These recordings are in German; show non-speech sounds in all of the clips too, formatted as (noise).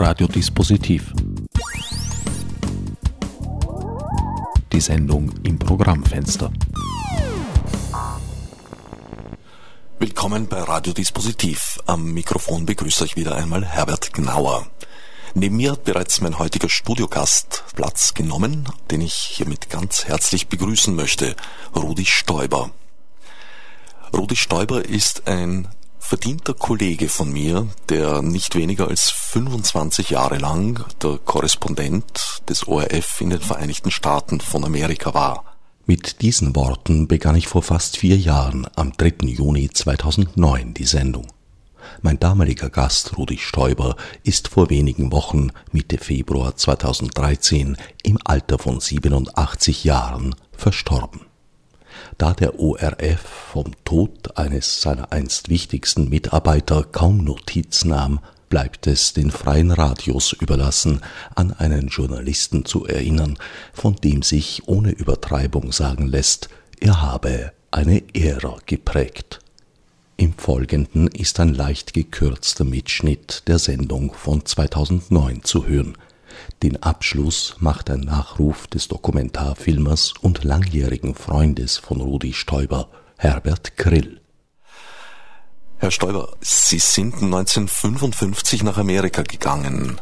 Radiodispositiv. Die Sendung im Programmfenster. Willkommen bei Radiodispositiv. Am Mikrofon begrüße ich wieder einmal Herbert Gnauer. Neben mir hat bereits mein heutiger Studiogast Platz genommen, den ich hiermit ganz herzlich begrüßen möchte, Rudi Stoiber. Rudi Stoiber ist ein verdienter Kollege von mir, der nicht weniger als 25 Jahre lang der Korrespondent des ORF in den Vereinigten Staaten von Amerika war. Mit diesen Worten begann ich vor fast vier Jahren am 3. Juni 2009 die Sendung. Mein damaliger Gast Rudi Stoiber ist vor wenigen Wochen Mitte Februar 2013 im Alter von 87 Jahren verstorben da der ORF vom Tod eines seiner einst wichtigsten Mitarbeiter kaum Notiz nahm, bleibt es den freien Radios überlassen, an einen Journalisten zu erinnern, von dem sich ohne Übertreibung sagen lässt, er habe eine Ära geprägt. Im Folgenden ist ein leicht gekürzter Mitschnitt der Sendung von 2009 zu hören, den Abschluss macht ein Nachruf des Dokumentarfilmers und langjährigen Freundes von Rudi Stoiber, Herbert Krill. Herr Stoiber, Sie sind 1955 nach Amerika gegangen.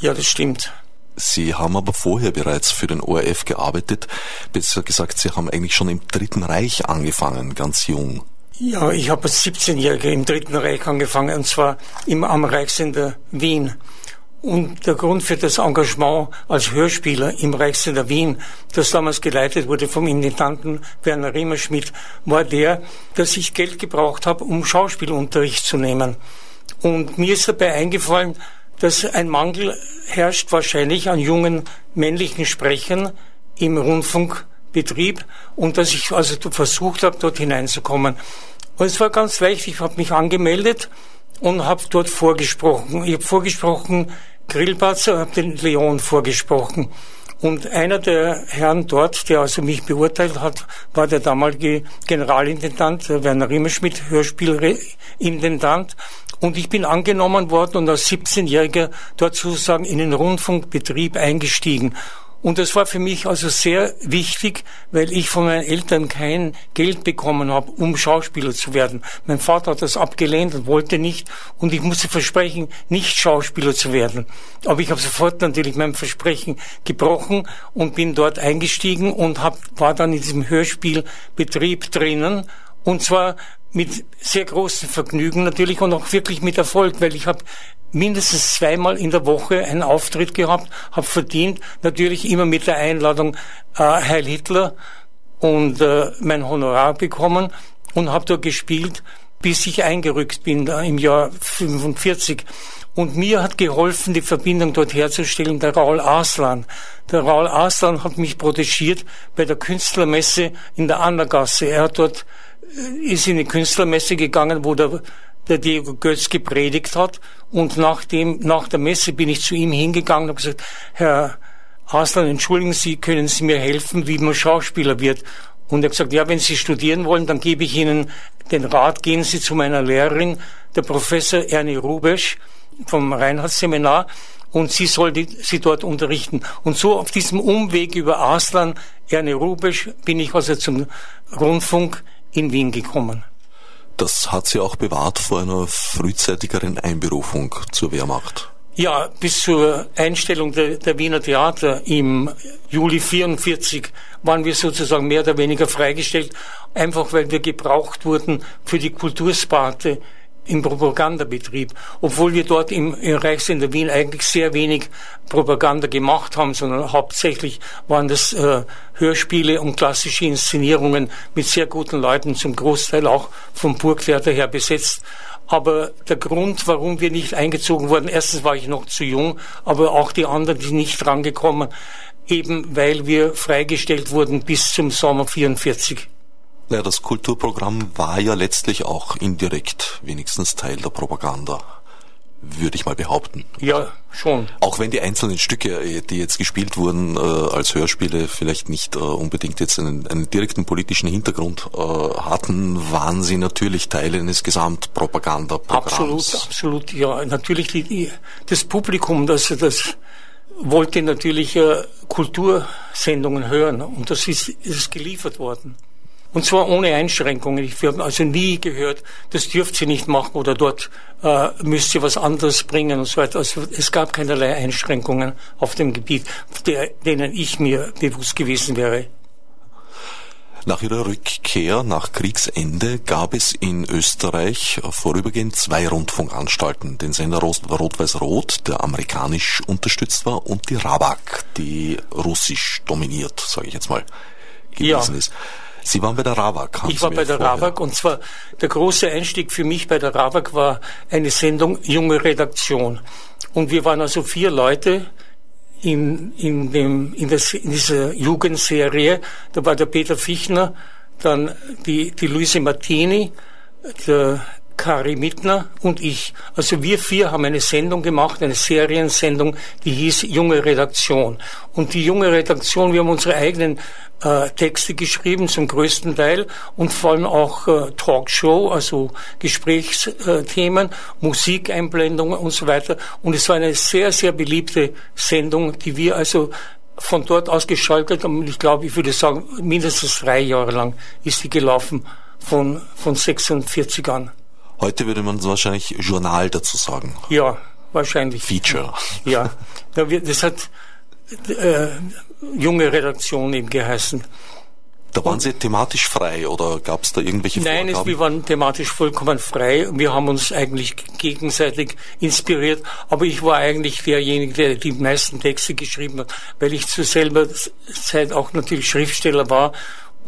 Ja, das stimmt. Sie haben aber vorher bereits für den ORF gearbeitet. Besser gesagt, Sie haben eigentlich schon im Dritten Reich angefangen, ganz jung. Ja, ich habe als 17-Jähriger im Dritten Reich angefangen, und zwar im, am Reichssender Wien. Und der Grund für das Engagement als Hörspieler im Reichssender Wien, das damals geleitet wurde vom Intendanten Werner Riemerschmidt, war der, dass ich Geld gebraucht habe, um Schauspielunterricht zu nehmen. Und mir ist dabei eingefallen, dass ein Mangel herrscht wahrscheinlich an jungen männlichen Sprechern im Rundfunkbetrieb und dass ich also versucht habe, dort hineinzukommen. Und es war ganz leicht, ich habe mich angemeldet und habe dort vorgesprochen. Ich habe vorgesprochen Grillparzer, habe den Leon vorgesprochen. Und einer der Herren dort, der also mich beurteilt hat, war der damalige Generalintendant, Werner Rimmerschmidt, Hörspielintendant. Und ich bin angenommen worden und als 17-Jähriger dort sozusagen in den Rundfunkbetrieb eingestiegen. Und das war für mich also sehr wichtig, weil ich von meinen Eltern kein Geld bekommen habe, um Schauspieler zu werden. Mein Vater hat das abgelehnt und wollte nicht. Und ich musste versprechen, nicht Schauspieler zu werden. Aber ich habe sofort natürlich mein Versprechen gebrochen und bin dort eingestiegen und hab, war dann in diesem Hörspielbetrieb drinnen. Und zwar mit sehr großem Vergnügen natürlich und auch wirklich mit Erfolg, weil ich habe mindestens zweimal in der Woche einen Auftritt gehabt, habe verdient, natürlich immer mit der Einladung äh, Heil Hitler und äh, mein Honorar bekommen und habe dort gespielt, bis ich eingerückt bin da im Jahr 45. Und mir hat geholfen, die Verbindung dort herzustellen, der Raul Aslan. Der Raul Aslan hat mich protegiert bei der Künstlermesse in der Annergasse. Er hat dort, äh, ist in die Künstlermesse gegangen, wo der der Diego Götz gepredigt hat. Und nach, dem, nach der Messe bin ich zu ihm hingegangen und habe gesagt, Herr Aslan, entschuldigen Sie, können Sie mir helfen, wie man Schauspieler wird? Und er hat gesagt, ja, wenn Sie studieren wollen, dann gebe ich Ihnen den Rat, gehen Sie zu meiner Lehrerin, der Professor Ernie Rubesch vom Reinhardt-Seminar, und sie soll die, sie dort unterrichten. Und so auf diesem Umweg über Aslan, Ernie Rubesch, bin ich also zum Rundfunk in Wien gekommen. Das hat sie auch bewahrt vor einer frühzeitigeren Einberufung zur Wehrmacht. Ja, bis zur Einstellung der, der, Wiener Theater im Juli 44 waren wir sozusagen mehr oder weniger freigestellt, einfach weil wir gebraucht wurden für die Kultursparte im Propagandabetrieb, obwohl wir dort im, im Reichssender Wien eigentlich sehr wenig Propaganda gemacht haben, sondern hauptsächlich waren das äh, Hörspiele und klassische Inszenierungen mit sehr guten Leuten, zum Großteil auch vom Burgtheater her besetzt. Aber der Grund, warum wir nicht eingezogen wurden, erstens war ich noch zu jung, aber auch die anderen, die nicht rangekommen, eben weil wir freigestellt wurden bis zum Sommer 44. Ja, das Kulturprogramm war ja letztlich auch indirekt wenigstens Teil der Propaganda. würde ich mal behaupten. Ja, schon. Auch wenn die einzelnen Stücke, äh, die jetzt gespielt wurden äh, als Hörspiele, vielleicht nicht äh, unbedingt jetzt einen, einen direkten politischen Hintergrund äh, hatten, waren sie natürlich Teil eines Gesamtpropagandaprogramms. Absolut, absolut, ja. Natürlich die, die, das Publikum, das, das wollte natürlich äh, Kultursendungen hören und das ist, ist geliefert worden. Und zwar ohne Einschränkungen. Ich habe also nie gehört, das dürft sie nicht machen oder dort äh, müsst ihr was anderes bringen und so weiter. Also es gab keinerlei Einschränkungen auf dem Gebiet, der, denen ich mir bewusst gewesen wäre. Nach ihrer Rückkehr nach Kriegsende gab es in Österreich vorübergehend zwei Rundfunkanstalten. Den Sender Rot-Weiß-Rot, der amerikanisch unterstützt war, und die Rabak, die russisch dominiert, sage ich jetzt mal, gewesen ja. ist. Sie waren bei der RAWAG. Ich war bei der vorher. RAWAG und zwar der große Einstieg für mich bei der RAWAG war eine Sendung Junge Redaktion. Und wir waren also vier Leute in, in, dem, in, das, in dieser Jugendserie. Da war der Peter Fichner, dann die, die Luise Martini, der Kari Mittner und ich. Also wir vier haben eine Sendung gemacht, eine Seriensendung, die hieß Junge Redaktion. Und die junge Redaktion, wir haben unsere eigenen äh, Texte geschrieben, zum größten Teil, und vor allem auch äh, Talkshow, also Gesprächsthemen, Musikeinblendungen und so weiter. Und es war eine sehr, sehr beliebte Sendung, die wir also von dort aus geschaltet haben. Ich glaube, ich würde sagen, mindestens drei Jahre lang ist die gelaufen, von, von 46 an. Heute würde man wahrscheinlich Journal dazu sagen. Ja, wahrscheinlich. Feature. (laughs) Ja, das hat äh, junge Redaktion eben geheißen. Da waren Sie thematisch frei oder gab es da irgendwelche Nein, Vorgaben? Nein, wir waren thematisch vollkommen frei. Wir haben uns eigentlich gegenseitig inspiriert. Aber ich war eigentlich derjenige, der die meisten Texte geschrieben hat, weil ich zu selber Zeit auch natürlich Schriftsteller war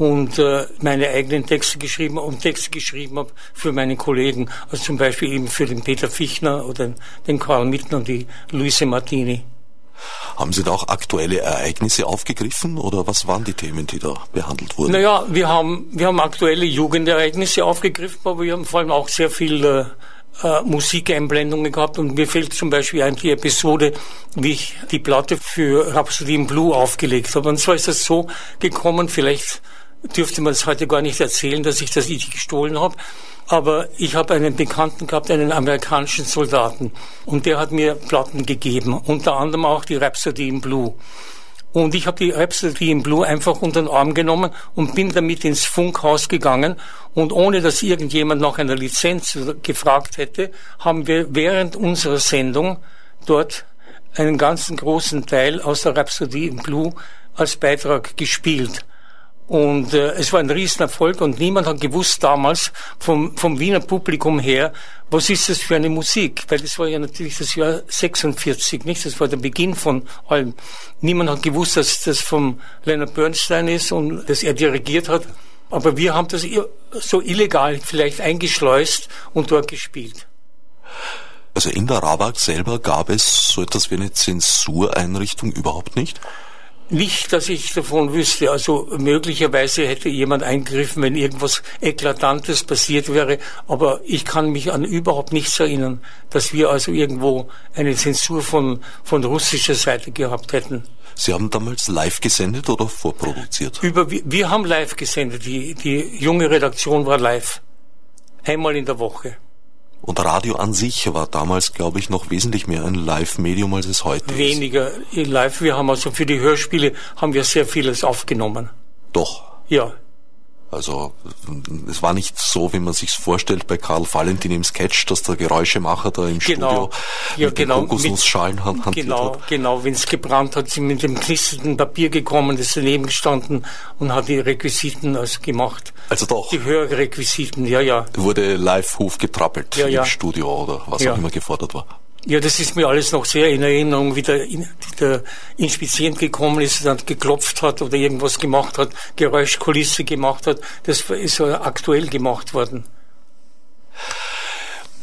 und äh, meine eigenen Texte geschrieben und Texte geschrieben habe für meine Kollegen. Also zum Beispiel eben für den Peter Fichtner oder den Karl Mittner und die Luise Martini. Haben Sie da auch aktuelle Ereignisse aufgegriffen oder was waren die Themen, die da behandelt wurden? Naja, wir haben, wir haben aktuelle Jugendereignisse aufgegriffen, aber wir haben vor allem auch sehr viel äh, äh, Musikeinblendungen gehabt und mir fällt zum Beispiel ein die Episode, wie ich die Platte für Rhapsody in Blue aufgelegt habe. Und zwar ist das so gekommen, vielleicht dürfte man es heute gar nicht erzählen, dass ich das nicht gestohlen habe. Aber ich habe einen Bekannten gehabt, einen amerikanischen Soldaten. Und der hat mir Platten gegeben. Unter anderem auch die Rhapsody in Blue. Und ich habe die Rhapsody in Blue einfach unter den Arm genommen und bin damit ins Funkhaus gegangen. Und ohne dass irgendjemand nach einer Lizenz gefragt hätte, haben wir während unserer Sendung dort einen ganzen großen Teil aus der Rhapsody in Blue als Beitrag gespielt. Und äh, es war ein Riesenerfolg und niemand hat gewusst damals vom, vom Wiener Publikum her, was ist das für eine Musik? Weil das war ja natürlich das Jahr 46, nicht? Das war der Beginn von allem. Niemand hat gewusst, dass das vom Leonard Bernstein ist und dass er dirigiert hat. Aber wir haben das so illegal vielleicht eingeschleust und dort gespielt. Also in der Rabak selber gab es so etwas wie eine Zensureinrichtung überhaupt nicht? Nicht, dass ich davon wüsste. Also möglicherweise hätte jemand eingegriffen, wenn irgendwas Eklatantes passiert wäre. Aber ich kann mich an überhaupt nichts erinnern, dass wir also irgendwo eine Zensur von, von russischer Seite gehabt hätten. Sie haben damals live gesendet oder vorproduziert? Über, wir, wir haben live gesendet. Die, die junge Redaktion war live. Einmal in der Woche. Und Radio an sich war damals, glaube ich, noch wesentlich mehr ein Live-Medium, als es heute Weniger ist. Weniger live. Wir haben also für die Hörspiele haben wir sehr vieles aufgenommen. Doch. Ja. Also es war nicht so, wie man sich vorstellt bei Karl Valentin im Sketch, dass der Geräuschemacher da im genau. Studio ja, mit genau, den Kokosnussschalen hantiert genau, hat. Genau, wenn es gebrannt hat, sie mit dem knisternden Papier gekommen, ist daneben gestanden und hat die Requisiten also gemacht. Also doch. Die Hörrequisiten, ja, ja. Wurde live Hof getrappelt ja, ja. im Studio oder was auch immer gefordert war. Ja, das ist mir alles noch sehr in Erinnerung, wie der, der Inspizient gekommen ist, dann geklopft hat oder irgendwas gemacht hat, Geräuschkulisse gemacht hat. Das ist aktuell gemacht worden.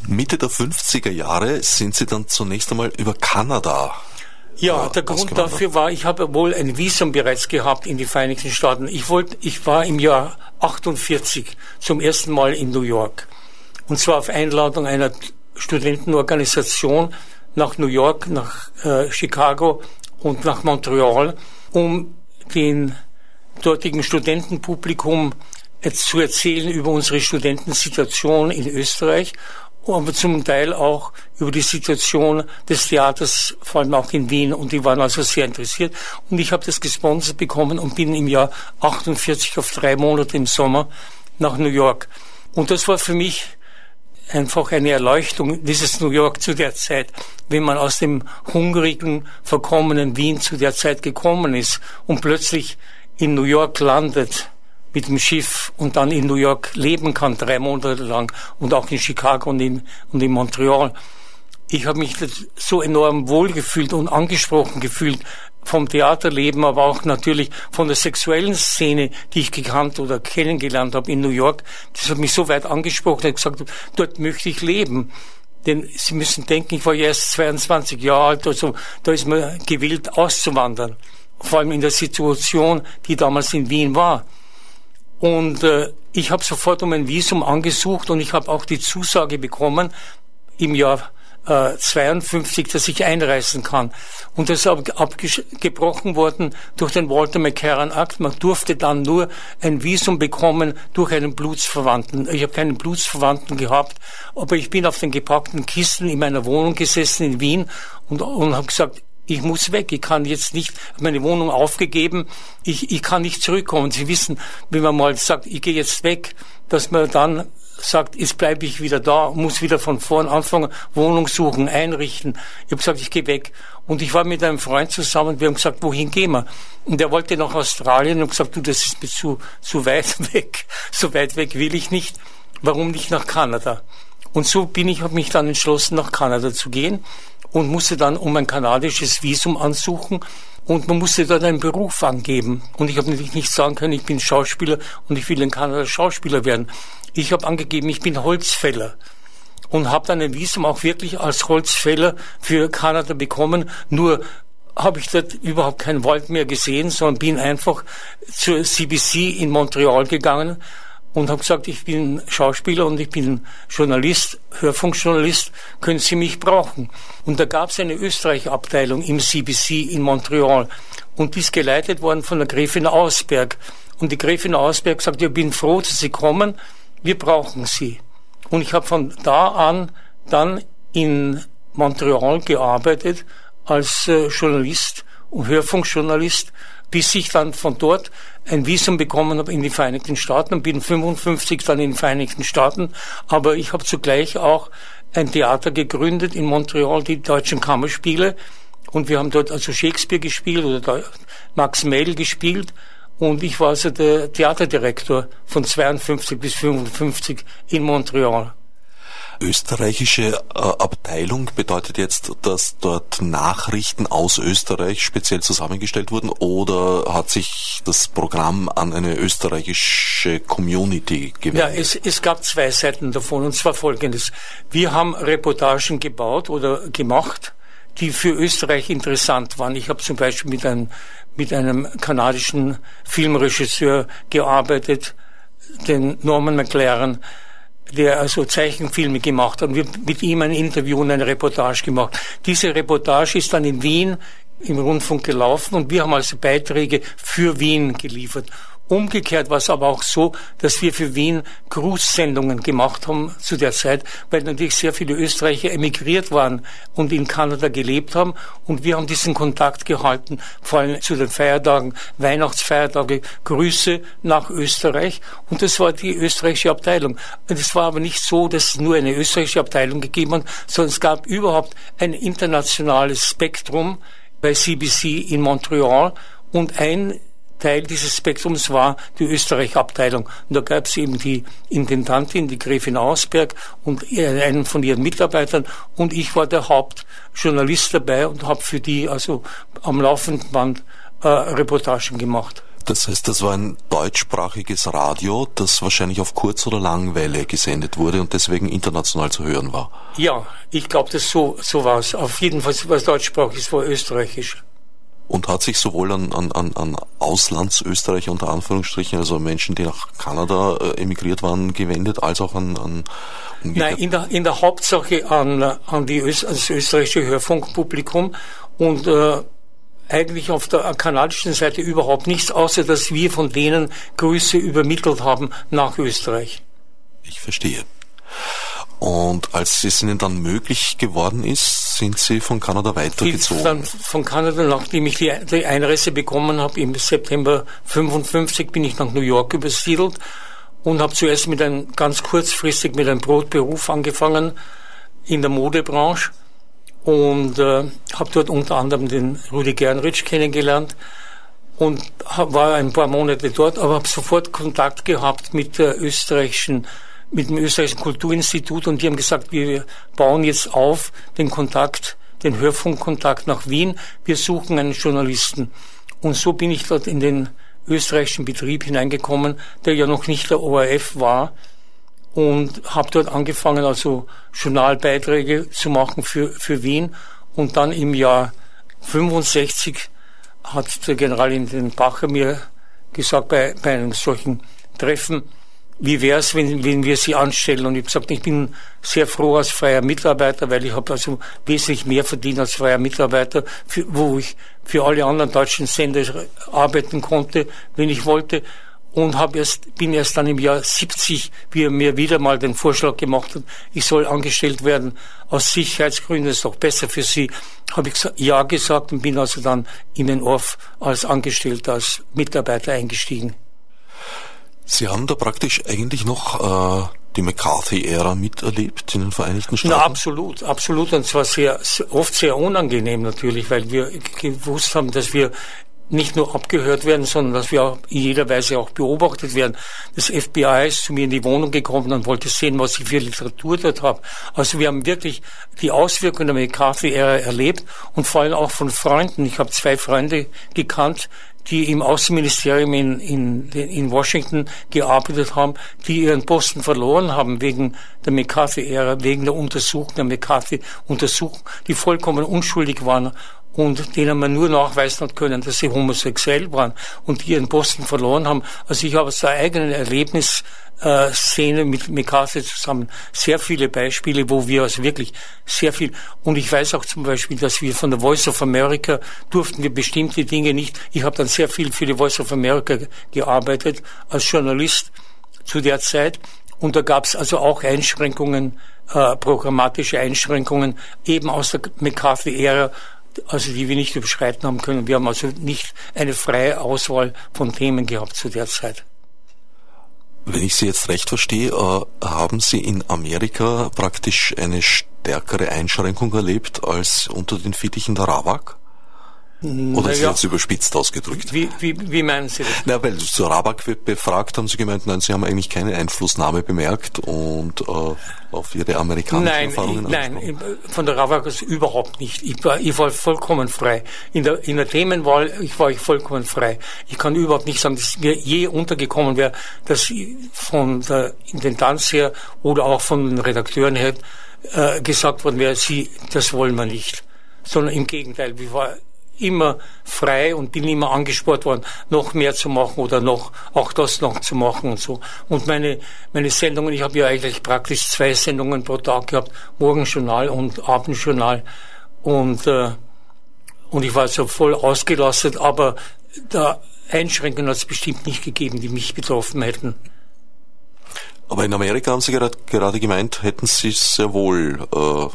Mitte der 50er Jahre sind Sie dann zunächst einmal über Kanada ja, äh, der Grund dafür war, ich habe wohl ein Visum bereits gehabt in die Vereinigten Staaten. Ich wollte, ich war im Jahr 48 zum ersten Mal in New York. Und zwar auf Einladung einer Studentenorganisation nach New York, nach äh, Chicago und nach Montreal, um den dortigen Studentenpublikum zu erzählen über unsere Studentensituation in Österreich, aber zum Teil auch über die Situation des Theaters, vor allem auch in Wien. Und die waren also sehr interessiert. Und ich habe das gesponsert bekommen und bin im Jahr 48 auf drei Monate im Sommer nach New York. Und das war für mich einfach eine Erleuchtung, dieses New York zu der Zeit, wenn man aus dem hungrigen, verkommenen Wien zu der Zeit gekommen ist und plötzlich in New York landet mit dem Schiff und dann in New York leben kann, drei Monate lang und auch in Chicago und in, und in Montreal. Ich habe mich so enorm wohlgefühlt und angesprochen gefühlt vom Theaterleben, aber auch natürlich von der sexuellen Szene, die ich gekannt oder kennengelernt habe in New York. Das hat mich so weit angesprochen, dass ich gesagt habe, dort möchte ich leben. Denn Sie müssen denken, ich war erst 22 Jahre alt, also da ist man gewillt auszuwandern. Vor allem in der Situation, die damals in Wien war. Und äh, ich habe sofort um ein Visum angesucht und ich habe auch die Zusage bekommen im Jahr äh, 52, dass ich einreisen kann. Und das ist abgebrochen worden durch den Walter McCarran Akt. Man durfte dann nur ein Visum bekommen durch einen Blutsverwandten. Ich habe keinen Blutsverwandten gehabt, aber ich bin auf den gepackten Kisten in meiner Wohnung gesessen in Wien und, und habe gesagt, ich muss weg, ich kann jetzt nicht, meine Wohnung aufgegeben, ich, ich kann nicht zurückkommen. Sie wissen, wenn man mal sagt, ich gehe jetzt weg, dass man dann sagt, jetzt bleibe ich wieder da, muss wieder von vorn anfangen, Wohnung suchen, einrichten. Ich habe gesagt, ich gehe weg. Und ich war mit einem Freund zusammen, wir haben gesagt, wohin gehen wir? Und er wollte nach Australien und gesagt, du, das ist mir zu, zu weit (laughs) weg. So weit weg will ich nicht. Warum nicht nach Kanada? Und so bin ich, habe mich dann entschlossen, nach Kanada zu gehen und musste dann um ein kanadisches Visum ansuchen und man musste dort einen Beruf angeben. Und ich habe natürlich nicht sagen können, ich bin Schauspieler und ich will in Kanada Schauspieler werden. Ich habe angegeben, ich bin Holzfäller und habe dann ein Visum auch wirklich als Holzfäller für Kanada bekommen. Nur habe ich dort überhaupt keinen Wald mehr gesehen, sondern bin einfach zur CBC in Montreal gegangen und habe gesagt, ich bin Schauspieler und ich bin Journalist, Hörfunkjournalist, können Sie mich brauchen? Und da gab es eine Österreich-Abteilung im CBC in Montreal und die ist geleitet worden von der Gräfin Ausberg. Und die Gräfin Ausberg sagt, ich bin froh, dass Sie kommen, wir brauchen Sie. Und ich habe von da an dann in Montreal gearbeitet als äh, Journalist und Hörfunkjournalist bis ich dann von dort ein Visum bekommen habe in die Vereinigten Staaten und bin 55 dann in den Vereinigten Staaten. Aber ich habe zugleich auch ein Theater gegründet in Montreal, die Deutschen Kammerspiele. Und wir haben dort also Shakespeare gespielt oder Max Mehl gespielt. Und ich war also der Theaterdirektor von 52 bis 55 in Montreal. Österreichische äh, Abteilung bedeutet jetzt, dass dort Nachrichten aus Österreich speziell zusammengestellt wurden oder hat sich das Programm an eine österreichische Community gewendet? Ja, es, es gab zwei Seiten davon und zwar folgendes. Wir haben Reportagen gebaut oder gemacht, die für Österreich interessant waren. Ich habe zum Beispiel mit einem, mit einem kanadischen Filmregisseur gearbeitet, den Norman McLaren, der also Zeichenfilme gemacht hat wir mit ihm ein Interview und eine Reportage gemacht. Diese Reportage ist dann in Wien im Rundfunk gelaufen und wir haben also Beiträge für Wien geliefert. Umgekehrt war es aber auch so, dass wir für Wien Grußsendungen gemacht haben zu der Zeit, weil natürlich sehr viele Österreicher emigriert waren und in Kanada gelebt haben. Und wir haben diesen Kontakt gehalten, vor allem zu den Feiertagen, Weihnachtsfeiertage, Grüße nach Österreich. Und das war die österreichische Abteilung. Es war aber nicht so, dass es nur eine österreichische Abteilung gegeben hat, sondern es gab überhaupt ein internationales Spektrum bei CBC in Montreal und ein Teil dieses Spektrums war die Österreich-Abteilung. Und da gab es eben die Intendantin, die Gräfin Ausberg und einen von ihren Mitarbeitern und ich war der Hauptjournalist dabei und habe für die also am laufenden Band äh, Reportagen gemacht. Das heißt, das war ein deutschsprachiges Radio, das wahrscheinlich auf Kurz- oder Langwelle gesendet wurde und deswegen international zu hören war. Ja, ich glaube, das so, so war es. Auf jeden Fall war es deutschsprachig, es war österreichisch. Und hat sich sowohl an, an, an Auslandsösterreicher unter Anführungsstrichen, also Menschen, die nach Kanada äh, emigriert waren, gewendet, als auch an, an Nein, in der, in der Hauptsache an, an, die Öst, das österreichische Hörfunkpublikum und äh, eigentlich auf der kanadischen Seite überhaupt nichts, außer dass wir von denen Grüße übermittelt haben nach Österreich. Ich verstehe. Und als es Ihnen dann möglich geworden ist, sind Sie von Kanada weitergezogen? Dann von Kanada, nachdem ich die, die Einreise bekommen habe, im September 55 bin ich nach New York übersiedelt und habe zuerst mit einem ganz kurzfristig mit einem Brotberuf angefangen in der Modebranche und äh, habe dort unter anderem den Rudi Gernrich kennengelernt und hab, war ein paar Monate dort, aber habe sofort Kontakt gehabt mit der österreichischen mit dem österreichischen Kulturinstitut und die haben gesagt, wir bauen jetzt auf den Kontakt, den Hörfunkkontakt nach Wien. Wir suchen einen Journalisten. Und so bin ich dort in den österreichischen Betrieb hineingekommen, der ja noch nicht der ORF war und habe dort angefangen, also Journalbeiträge zu machen für, für Wien und dann im Jahr 65 hat der Generalintendant Bacher mir gesagt, bei, bei einem solchen Treffen, wie wäre es, wenn, wenn wir sie anstellen? Und ich habe gesagt, ich bin sehr froh als freier Mitarbeiter, weil ich habe also wesentlich mehr verdient als freier Mitarbeiter, für, wo ich für alle anderen deutschen Sender arbeiten konnte, wenn ich wollte. Und hab erst, bin erst dann im Jahr 70, wie er mir wieder mal den Vorschlag gemacht hat, ich soll angestellt werden aus Sicherheitsgründen, ist doch besser für Sie, habe ich ja gesagt und bin also dann in den Orf als Angestellter, als Mitarbeiter eingestiegen. Sie haben da praktisch eigentlich noch äh, die McCarthy-Ära miterlebt in den Vereinigten Staaten? Na, absolut, absolut. Und zwar sehr, oft sehr unangenehm natürlich, weil wir gewusst haben, dass wir nicht nur abgehört werden, sondern dass wir in jeder Weise auch beobachtet werden. Das FBI ist zu mir in die Wohnung gekommen und wollte sehen, was ich für Literatur dort habe. Also wir haben wirklich die Auswirkungen der McCarthy-Ära erlebt und vor allem auch von Freunden. Ich habe zwei Freunde gekannt, die im Außenministerium in, in, in Washington gearbeitet haben, die ihren Posten verloren haben wegen der McCarthy-Ära, wegen der Untersuchung, der McCarthy-Untersuchung, die vollkommen unschuldig waren und denen man nur nachweisen hat können, dass sie homosexuell waren und die ihren Posten verloren haben. Also ich habe aus der eigenen Erlebnis äh, mit McCarthy zusammen sehr viele Beispiele, wo wir also wirklich sehr viel, und ich weiß auch zum Beispiel, dass wir von der Voice of America durften wir bestimmte Dinge nicht, ich habe dann sehr viel für die Voice of America gearbeitet als Journalist zu der Zeit und da gab es also auch Einschränkungen, äh, programmatische Einschränkungen eben aus der McCarthy-Ära, also die wir nicht überschreiten haben können. Wir haben also nicht eine freie Auswahl von Themen gehabt zu der Zeit. Wenn ich Sie jetzt recht verstehe, äh, haben Sie in Amerika praktisch eine stärkere Einschränkung erlebt als unter den Fittichen der Rawak? Oder ist ja. jetzt überspitzt ausgedrückt? Wie, wie, wie meinen Sie das? Na, weil zu Rabak befragt haben Sie gemeint, nein, Sie haben eigentlich keine Einflussnahme bemerkt und äh, auf Ihre amerikanischen nein, Erfahrungen Nein, von der Rabak ist überhaupt nicht. Ich war, ich war vollkommen frei. In der, in der Themenwahl ich war ich vollkommen frei. Ich kann überhaupt nicht sagen, dass mir je untergekommen wäre, dass von der Intendanz her oder auch von den Redakteuren her äh, gesagt worden wäre, Sie, das wollen wir nicht. Sondern im Gegenteil, wir war immer frei und bin immer angespurt worden, noch mehr zu machen oder noch auch das noch zu machen und so. Und meine meine Sendungen, ich habe ja eigentlich praktisch zwei Sendungen pro Tag gehabt, Morgenjournal und Abendjournal und äh, und ich war so voll ausgelastet, aber da Einschränkungen hat es bestimmt nicht gegeben, die mich betroffen hätten. Aber in Amerika haben Sie gerade, gemeint, hätten Sie sehr wohl äh,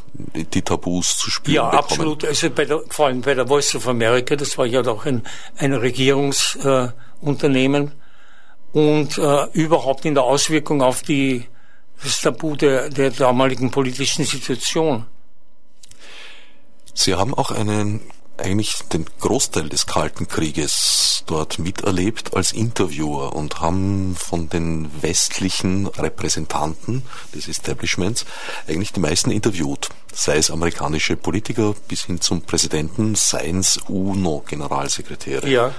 die Tabus zu spüren Ja, bekommen. absolut. Also bei der, vor allem bei der Voice of America, das war ja doch ein, ein Regierungsunternehmen äh, und äh, überhaupt in der Auswirkung auf die, das Tabu der, der damaligen politischen Situation. Sie haben auch einen eigentlich den Großteil des Kalten Krieges dort miterlebt als Interviewer und haben von den westlichen Repräsentanten des Establishments eigentlich die meisten interviewt. Sei es amerikanische Politiker bis hin zum Präsidenten, seien es UNO-Generalsekretäre. Ja.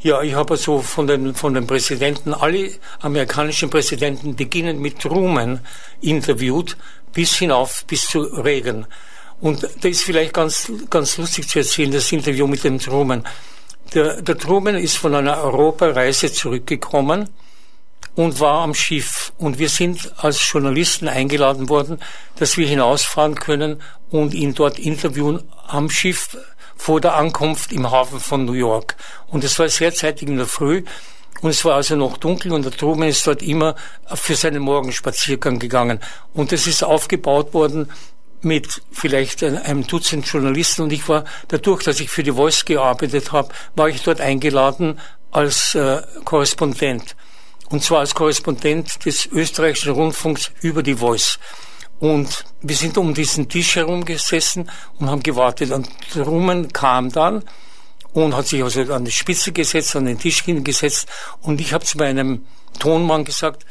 Ja, ich habe so von den, von den Präsidenten, alle amerikanischen Präsidenten beginnen mit Truman interviewt, bis hinauf, bis zu Reagan. Und da ist vielleicht ganz, ganz lustig zu erzählen, das Interview mit dem Truman. Der, der Truman ist von einer Europareise zurückgekommen und war am Schiff. Und wir sind als Journalisten eingeladen worden, dass wir hinausfahren können und ihn dort interviewen am Schiff vor der Ankunft im Hafen von New York. Und es war sehr zeitig in der Früh. Und es war also noch dunkel und der Truman ist dort immer für seinen Morgenspaziergang gegangen. Und das ist aufgebaut worden mit vielleicht einem Dutzend Journalisten und ich war dadurch, dass ich für die Voice gearbeitet habe, war ich dort eingeladen als äh, Korrespondent. Und zwar als Korrespondent des österreichischen Rundfunks über die Voice. Und wir sind um diesen Tisch herum gesessen und haben gewartet. Und Truman kam dann und hat sich also an die Spitze gesetzt, an den Tisch hingesetzt. Und ich habe zu meinem Tonmann gesagt,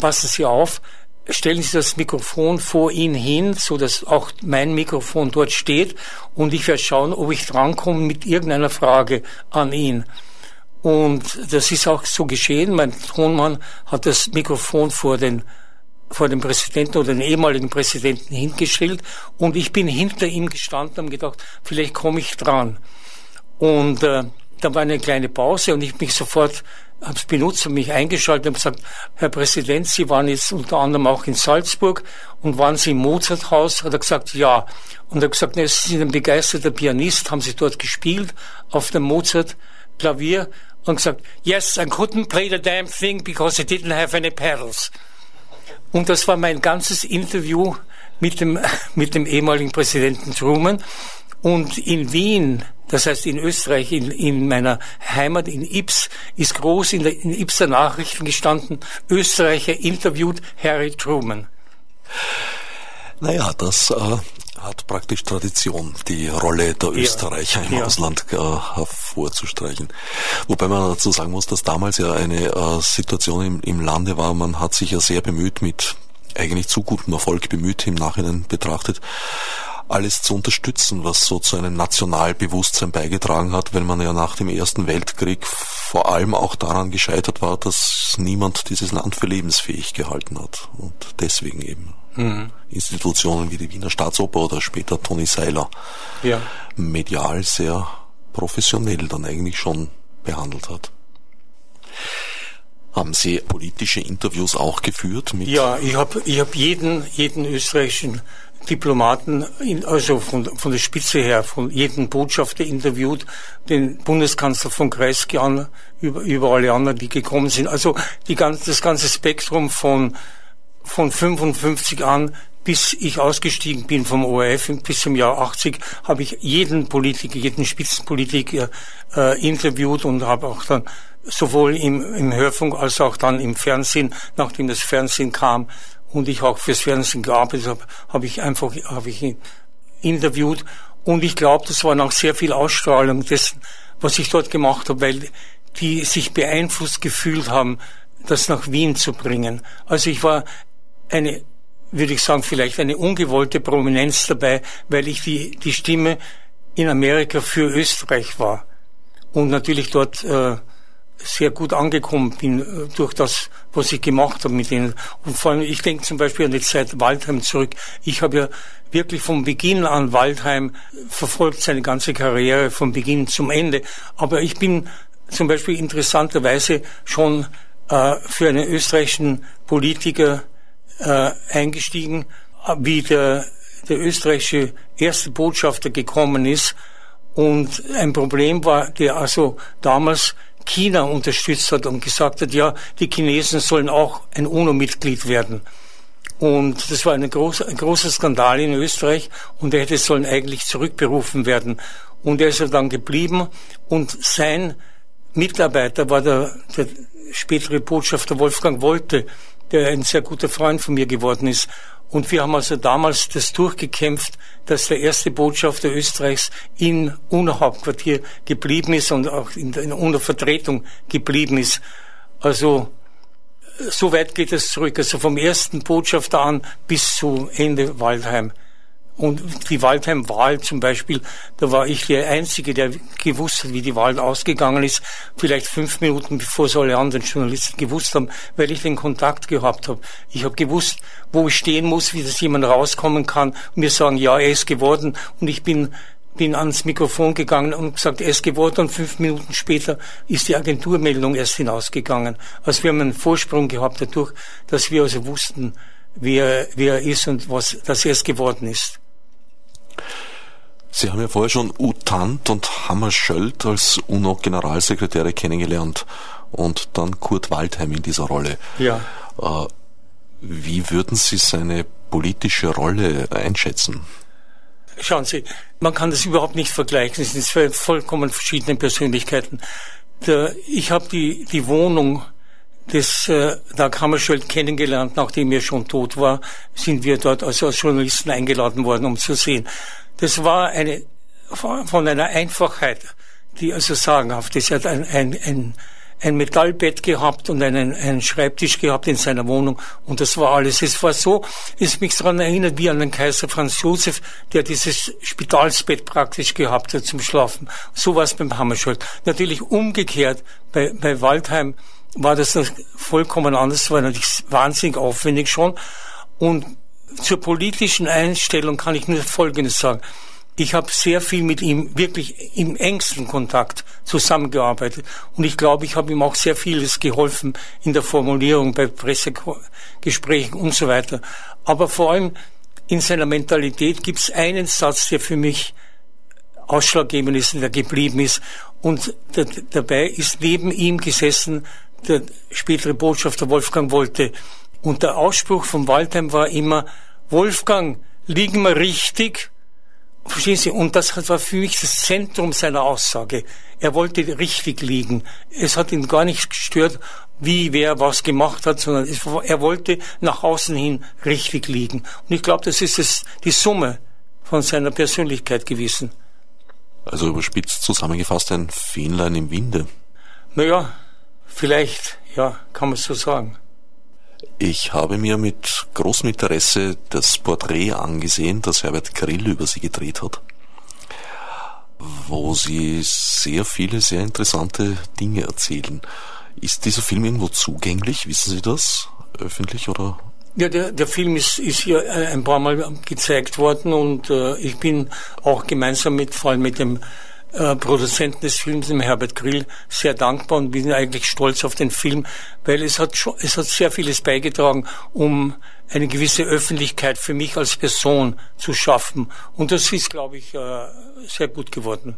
passen Sie auf, stellen Sie das Mikrofon vor ihn hin, so dass auch mein Mikrofon dort steht und ich werde schauen, ob ich drankomme mit irgendeiner Frage an ihn. Und das ist auch so geschehen. Mein Tonmann hat das Mikrofon vor den vor dem Präsidenten oder den ehemaligen Präsidenten hingestellt und ich bin hinter ihm gestanden und gedacht, vielleicht komme ich dran. Und äh, da war eine kleine Pause und ich mich sofort habe es benutzt und mich eingeschaltet und gesagt, Herr Präsident, Sie waren jetzt unter anderem auch in Salzburg und waren Sie im Mozarthaus? Hat er gesagt, ja. Und er hat gesagt, ne, Sie sind ein begeisterter Pianist, haben Sie dort gespielt auf dem Mozart-Klavier? Und gesagt, yes, I couldn't play the damn thing because I didn't have any pedals. Und das war mein ganzes Interview mit dem, (laughs) mit dem ehemaligen Präsidenten Truman. Und in Wien, das heißt in Österreich, in, in meiner Heimat in Ips, ist groß in, der, in Ipser Nachrichten gestanden, Österreicher interviewt Harry Truman. Naja, das äh, hat praktisch Tradition, die Rolle der Österreicher ja, im ja. Ausland äh, hervorzustreichen. Wobei man dazu sagen muss, dass damals ja eine äh, Situation im, im Lande war, man hat sich ja sehr bemüht, mit eigentlich zu gutem Erfolg bemüht im Nachhinein betrachtet, alles zu unterstützen, was so zu einem Nationalbewusstsein beigetragen hat, wenn man ja nach dem Ersten Weltkrieg vor allem auch daran gescheitert war, dass niemand dieses Land für lebensfähig gehalten hat. Und deswegen eben mhm. Institutionen wie die Wiener Staatsoper oder später Toni Seiler ja. medial sehr professionell dann eigentlich schon behandelt hat. Haben Sie politische Interviews auch geführt? Mit ja, ich habe ich hab jeden, jeden österreichischen Diplomaten, also von, von der Spitze her, von jedem Botschafter interviewt, den Bundeskanzler von Kreisky an, über, über alle anderen, die gekommen sind. Also die ganz, das ganze Spektrum von, von 55 an bis ich ausgestiegen bin vom ORF bis zum Jahr 80, habe ich jeden Politiker, jeden Spitzenpolitiker äh, interviewt und habe auch dann sowohl im, im Hörfunk als auch dann im Fernsehen, nachdem das Fernsehen kam, und ich auch fürs Fernsehen gearbeitet habe, habe ich einfach habe ich interviewt und ich glaube, das war noch sehr viel Ausstrahlung dessen, was ich dort gemacht habe, weil die sich beeinflusst gefühlt haben, das nach Wien zu bringen. Also ich war eine, würde ich sagen, vielleicht eine ungewollte Prominenz dabei, weil ich die, die Stimme in Amerika für Österreich war und natürlich dort äh, sehr gut angekommen bin äh, durch das, was ich gemacht habe mit ihnen. Und vor allem, ich denke zum Beispiel an die Zeit Waldheim zurück. Ich habe ja wirklich vom Beginn an Waldheim verfolgt, seine ganze Karriere vom Beginn zum Ende. Aber ich bin zum Beispiel interessanterweise schon äh, für einen österreichischen Politiker äh, eingestiegen, wie der, der österreichische erste Botschafter gekommen ist. Und ein Problem war, der also damals China unterstützt hat und gesagt hat, ja, die Chinesen sollen auch ein UNO-Mitglied werden. Und das war eine groß, ein großer Skandal in Österreich und er hätte sollen eigentlich zurückberufen werden. Und er ist ja dann geblieben und sein Mitarbeiter war der, der spätere Botschafter Wolfgang Wolte, der ein sehr guter Freund von mir geworden ist. Und wir haben also damals das durchgekämpft, dass der erste Botschafter Österreichs in UNO-Hauptquartier geblieben ist und auch in der UNO-Vertretung geblieben ist. Also so weit geht es zurück, also vom ersten Botschafter an bis zu Ende Waldheim. Und die Waldheim-Wahl zum Beispiel, da war ich der Einzige, der gewusst hat, wie die Wahl ausgegangen ist. Vielleicht fünf Minuten bevor es alle anderen Journalisten gewusst haben, weil ich den Kontakt gehabt habe. Ich habe gewusst, wo ich stehen muss, wie das jemand rauskommen kann und mir sagen, ja, er ist geworden. Und ich bin bin ans Mikrofon gegangen und gesagt, er ist geworden und fünf Minuten später ist die Agenturmeldung erst hinausgegangen. Also wir haben einen Vorsprung gehabt dadurch, dass wir also wussten, wie er, wie er ist und was, dass er es geworden ist. Sie haben ja vorher schon Utant und Hammarskjöld als UNO-Generalsekretäre kennengelernt und dann Kurt Waldheim in dieser Rolle. Ja. Äh, wie würden Sie seine politische Rolle einschätzen? Schauen Sie, man kann das überhaupt nicht vergleichen. Es sind zwei vollkommen verschiedene Persönlichkeiten. Der, ich habe die, die Wohnung des äh, Dag Hammarskjöld kennengelernt, nachdem er schon tot war, sind wir dort also als Journalisten eingeladen worden, um zu sehen. Das war eine von einer Einfachheit, die also sagenhaft ist. Er hat ein, ein, ein, ein Metallbett gehabt und einen, einen Schreibtisch gehabt in seiner Wohnung und das war alles. Es war so, es mich daran erinnert wie an den Kaiser Franz Josef, der dieses Spitalsbett praktisch gehabt hat zum Schlafen. So war es beim Hammarskjöld. Natürlich umgekehrt bei, bei Waldheim war das vollkommen anders, war natürlich wahnsinnig aufwendig schon. Und zur politischen Einstellung kann ich nur Folgendes sagen. Ich habe sehr viel mit ihm wirklich im engsten Kontakt zusammengearbeitet und ich glaube, ich habe ihm auch sehr vieles geholfen in der Formulierung bei Pressegesprächen und so weiter. Aber vor allem in seiner Mentalität gibt es einen Satz, der für mich ausschlaggebend ist, der geblieben ist und dabei ist neben ihm gesessen der spätere Botschafter Wolfgang Wollte. Und der Ausspruch von Waldheim war immer, Wolfgang, liegen wir richtig? Verstehen Sie? Und das war für mich das Zentrum seiner Aussage. Er wollte richtig liegen. Es hat ihn gar nicht gestört, wie wer was gemacht hat, sondern er wollte nach außen hin richtig liegen. Und ich glaube, das ist es, die Summe von seiner Persönlichkeit gewesen. Also überspitzt zusammengefasst ein Fähnlein im Winde. Naja, vielleicht, ja, kann man so sagen. Ich habe mir mit großem Interesse das Porträt angesehen, das Herbert Grill über sie gedreht hat, wo sie sehr viele, sehr interessante Dinge erzählen. Ist dieser Film irgendwo zugänglich? Wissen Sie das? Öffentlich oder? Ja, der, der Film ist, ist hier äh, ein paar Mal gezeigt worden und äh, ich bin auch gemeinsam mit, vor allem mit dem äh, Produzenten des Films, dem Herbert Grill, sehr dankbar und bin eigentlich stolz auf den Film, weil es hat, schon, es hat sehr vieles beigetragen, um eine gewisse Öffentlichkeit für mich als Person zu schaffen. Und das ist, glaube ich, äh, sehr gut geworden.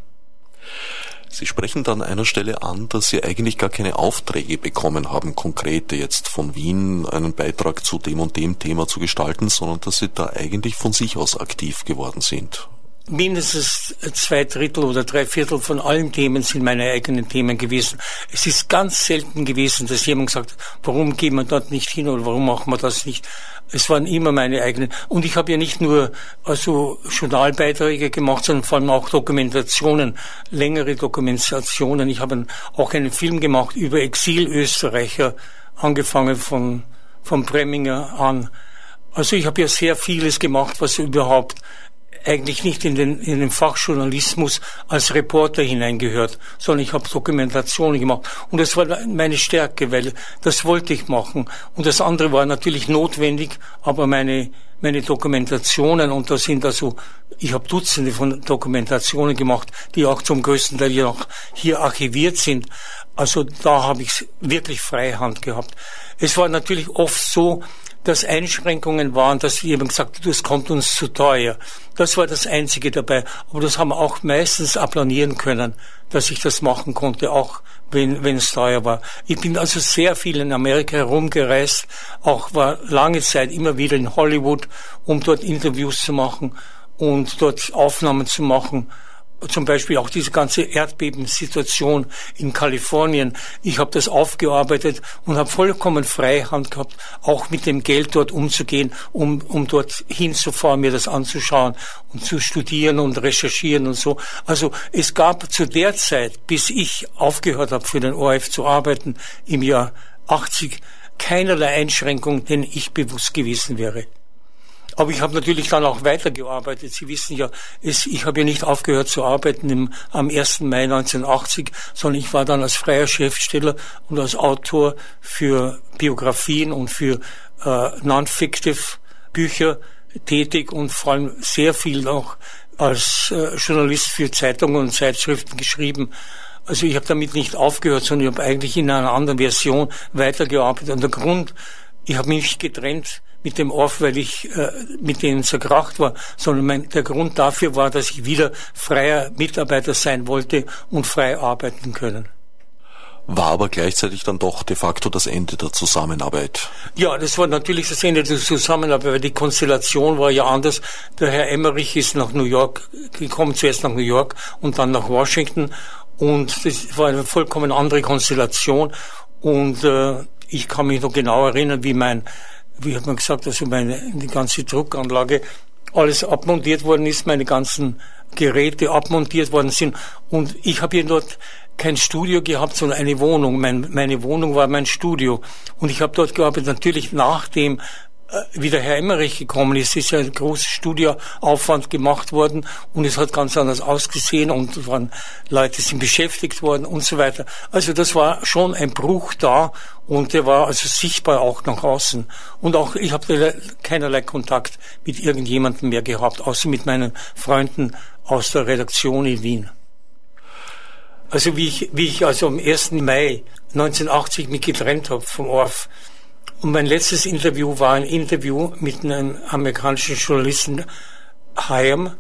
Sie sprechen dann an einer Stelle an, dass Sie eigentlich gar keine Aufträge bekommen haben, konkrete jetzt von Wien einen Beitrag zu dem und dem Thema zu gestalten, sondern dass Sie da eigentlich von sich aus aktiv geworden sind mindestens zwei Drittel oder drei Viertel von allen Themen sind meine eigenen Themen gewesen. Es ist ganz selten gewesen, dass jemand hat, warum gehen wir dort nicht hin oder warum machen wir das nicht. Es waren immer meine eigenen. Und ich habe ja nicht nur also Journalbeiträge gemacht, sondern vor allem auch Dokumentationen, längere Dokumentationen. Ich habe auch einen Film gemacht über Exil-Österreicher, angefangen von, von Bremminger an. Also ich habe ja sehr vieles gemacht, was überhaupt eigentlich nicht in den, in den Fachjournalismus als Reporter hineingehört, sondern ich habe Dokumentationen gemacht. Und das war meine Stärke, weil das wollte ich machen. Und das andere war natürlich notwendig, aber meine, meine Dokumentationen, und da sind also, ich habe Dutzende von Dokumentationen gemacht, die auch zum größten Teil hier, hier archiviert sind. Also da habe ich wirklich freie Hand gehabt. Es war natürlich oft so, dass Einschränkungen waren, dass jemand gesagt hat, das kommt uns zu teuer. Das war das Einzige dabei. Aber das haben wir auch meistens applanieren können, dass ich das machen konnte, auch wenn, wenn es teuer war. Ich bin also sehr viel in Amerika herumgereist, auch war lange Zeit immer wieder in Hollywood, um dort Interviews zu machen und dort Aufnahmen zu machen zum Beispiel auch diese ganze Erdbebensituation in Kalifornien. Ich habe das aufgearbeitet und habe vollkommen freie Hand gehabt, auch mit dem Geld dort umzugehen, um, um dort hinzufahren, mir das anzuschauen und zu studieren und recherchieren und so. Also es gab zu der Zeit, bis ich aufgehört habe, für den ORF zu arbeiten, im Jahr 80, keinerlei Einschränkung, denen ich bewusst gewesen wäre. Aber ich habe natürlich dann auch weitergearbeitet. Sie wissen ja, es, ich habe ja nicht aufgehört zu arbeiten im, am 1. Mai 1980, sondern ich war dann als freier Schriftsteller und als Autor für Biografien und für äh, Non-Fictive Bücher tätig und vor allem sehr viel auch als äh, Journalist für Zeitungen und Zeitschriften geschrieben. Also ich habe damit nicht aufgehört, sondern ich habe eigentlich in einer anderen Version weitergearbeitet. Und der Grund, ich habe mich getrennt mit dem Orf, weil ich äh, mit denen zerkracht war, sondern mein, der Grund dafür war, dass ich wieder freier Mitarbeiter sein wollte und frei arbeiten können war aber gleichzeitig dann doch de facto das Ende der Zusammenarbeit. Ja, das war natürlich das Ende der Zusammenarbeit, weil die Konstellation war ja anders. Der Herr Emmerich ist nach New York gekommen, zuerst nach New York und dann nach Washington und das war eine vollkommen andere Konstellation und äh, ich kann mich noch genau erinnern, wie mein, wie hat man gesagt, also meine die ganze Druckanlage alles abmontiert worden ist, meine ganzen Geräte abmontiert worden sind und ich habe hier dort kein Studio gehabt, sondern eine Wohnung. Mein, meine Wohnung war mein Studio. Und ich habe dort gearbeitet, natürlich nachdem äh, wie der Herr Emmerich gekommen ist, ist ja ein großer Studioaufwand gemacht worden und es hat ganz anders ausgesehen und waren Leute sind beschäftigt worden und so weiter. Also das war schon ein Bruch da und der war also sichtbar auch nach außen. Und auch ich habe keinerlei Kontakt mit irgendjemandem mehr gehabt, außer mit meinen Freunden aus der Redaktion in Wien. Also wie ich, wie ich also am 1. Mai 1980 mich getrennt habe vom Orf. Und mein letztes Interview war ein Interview mit einem amerikanischen Journalisten, Hayam,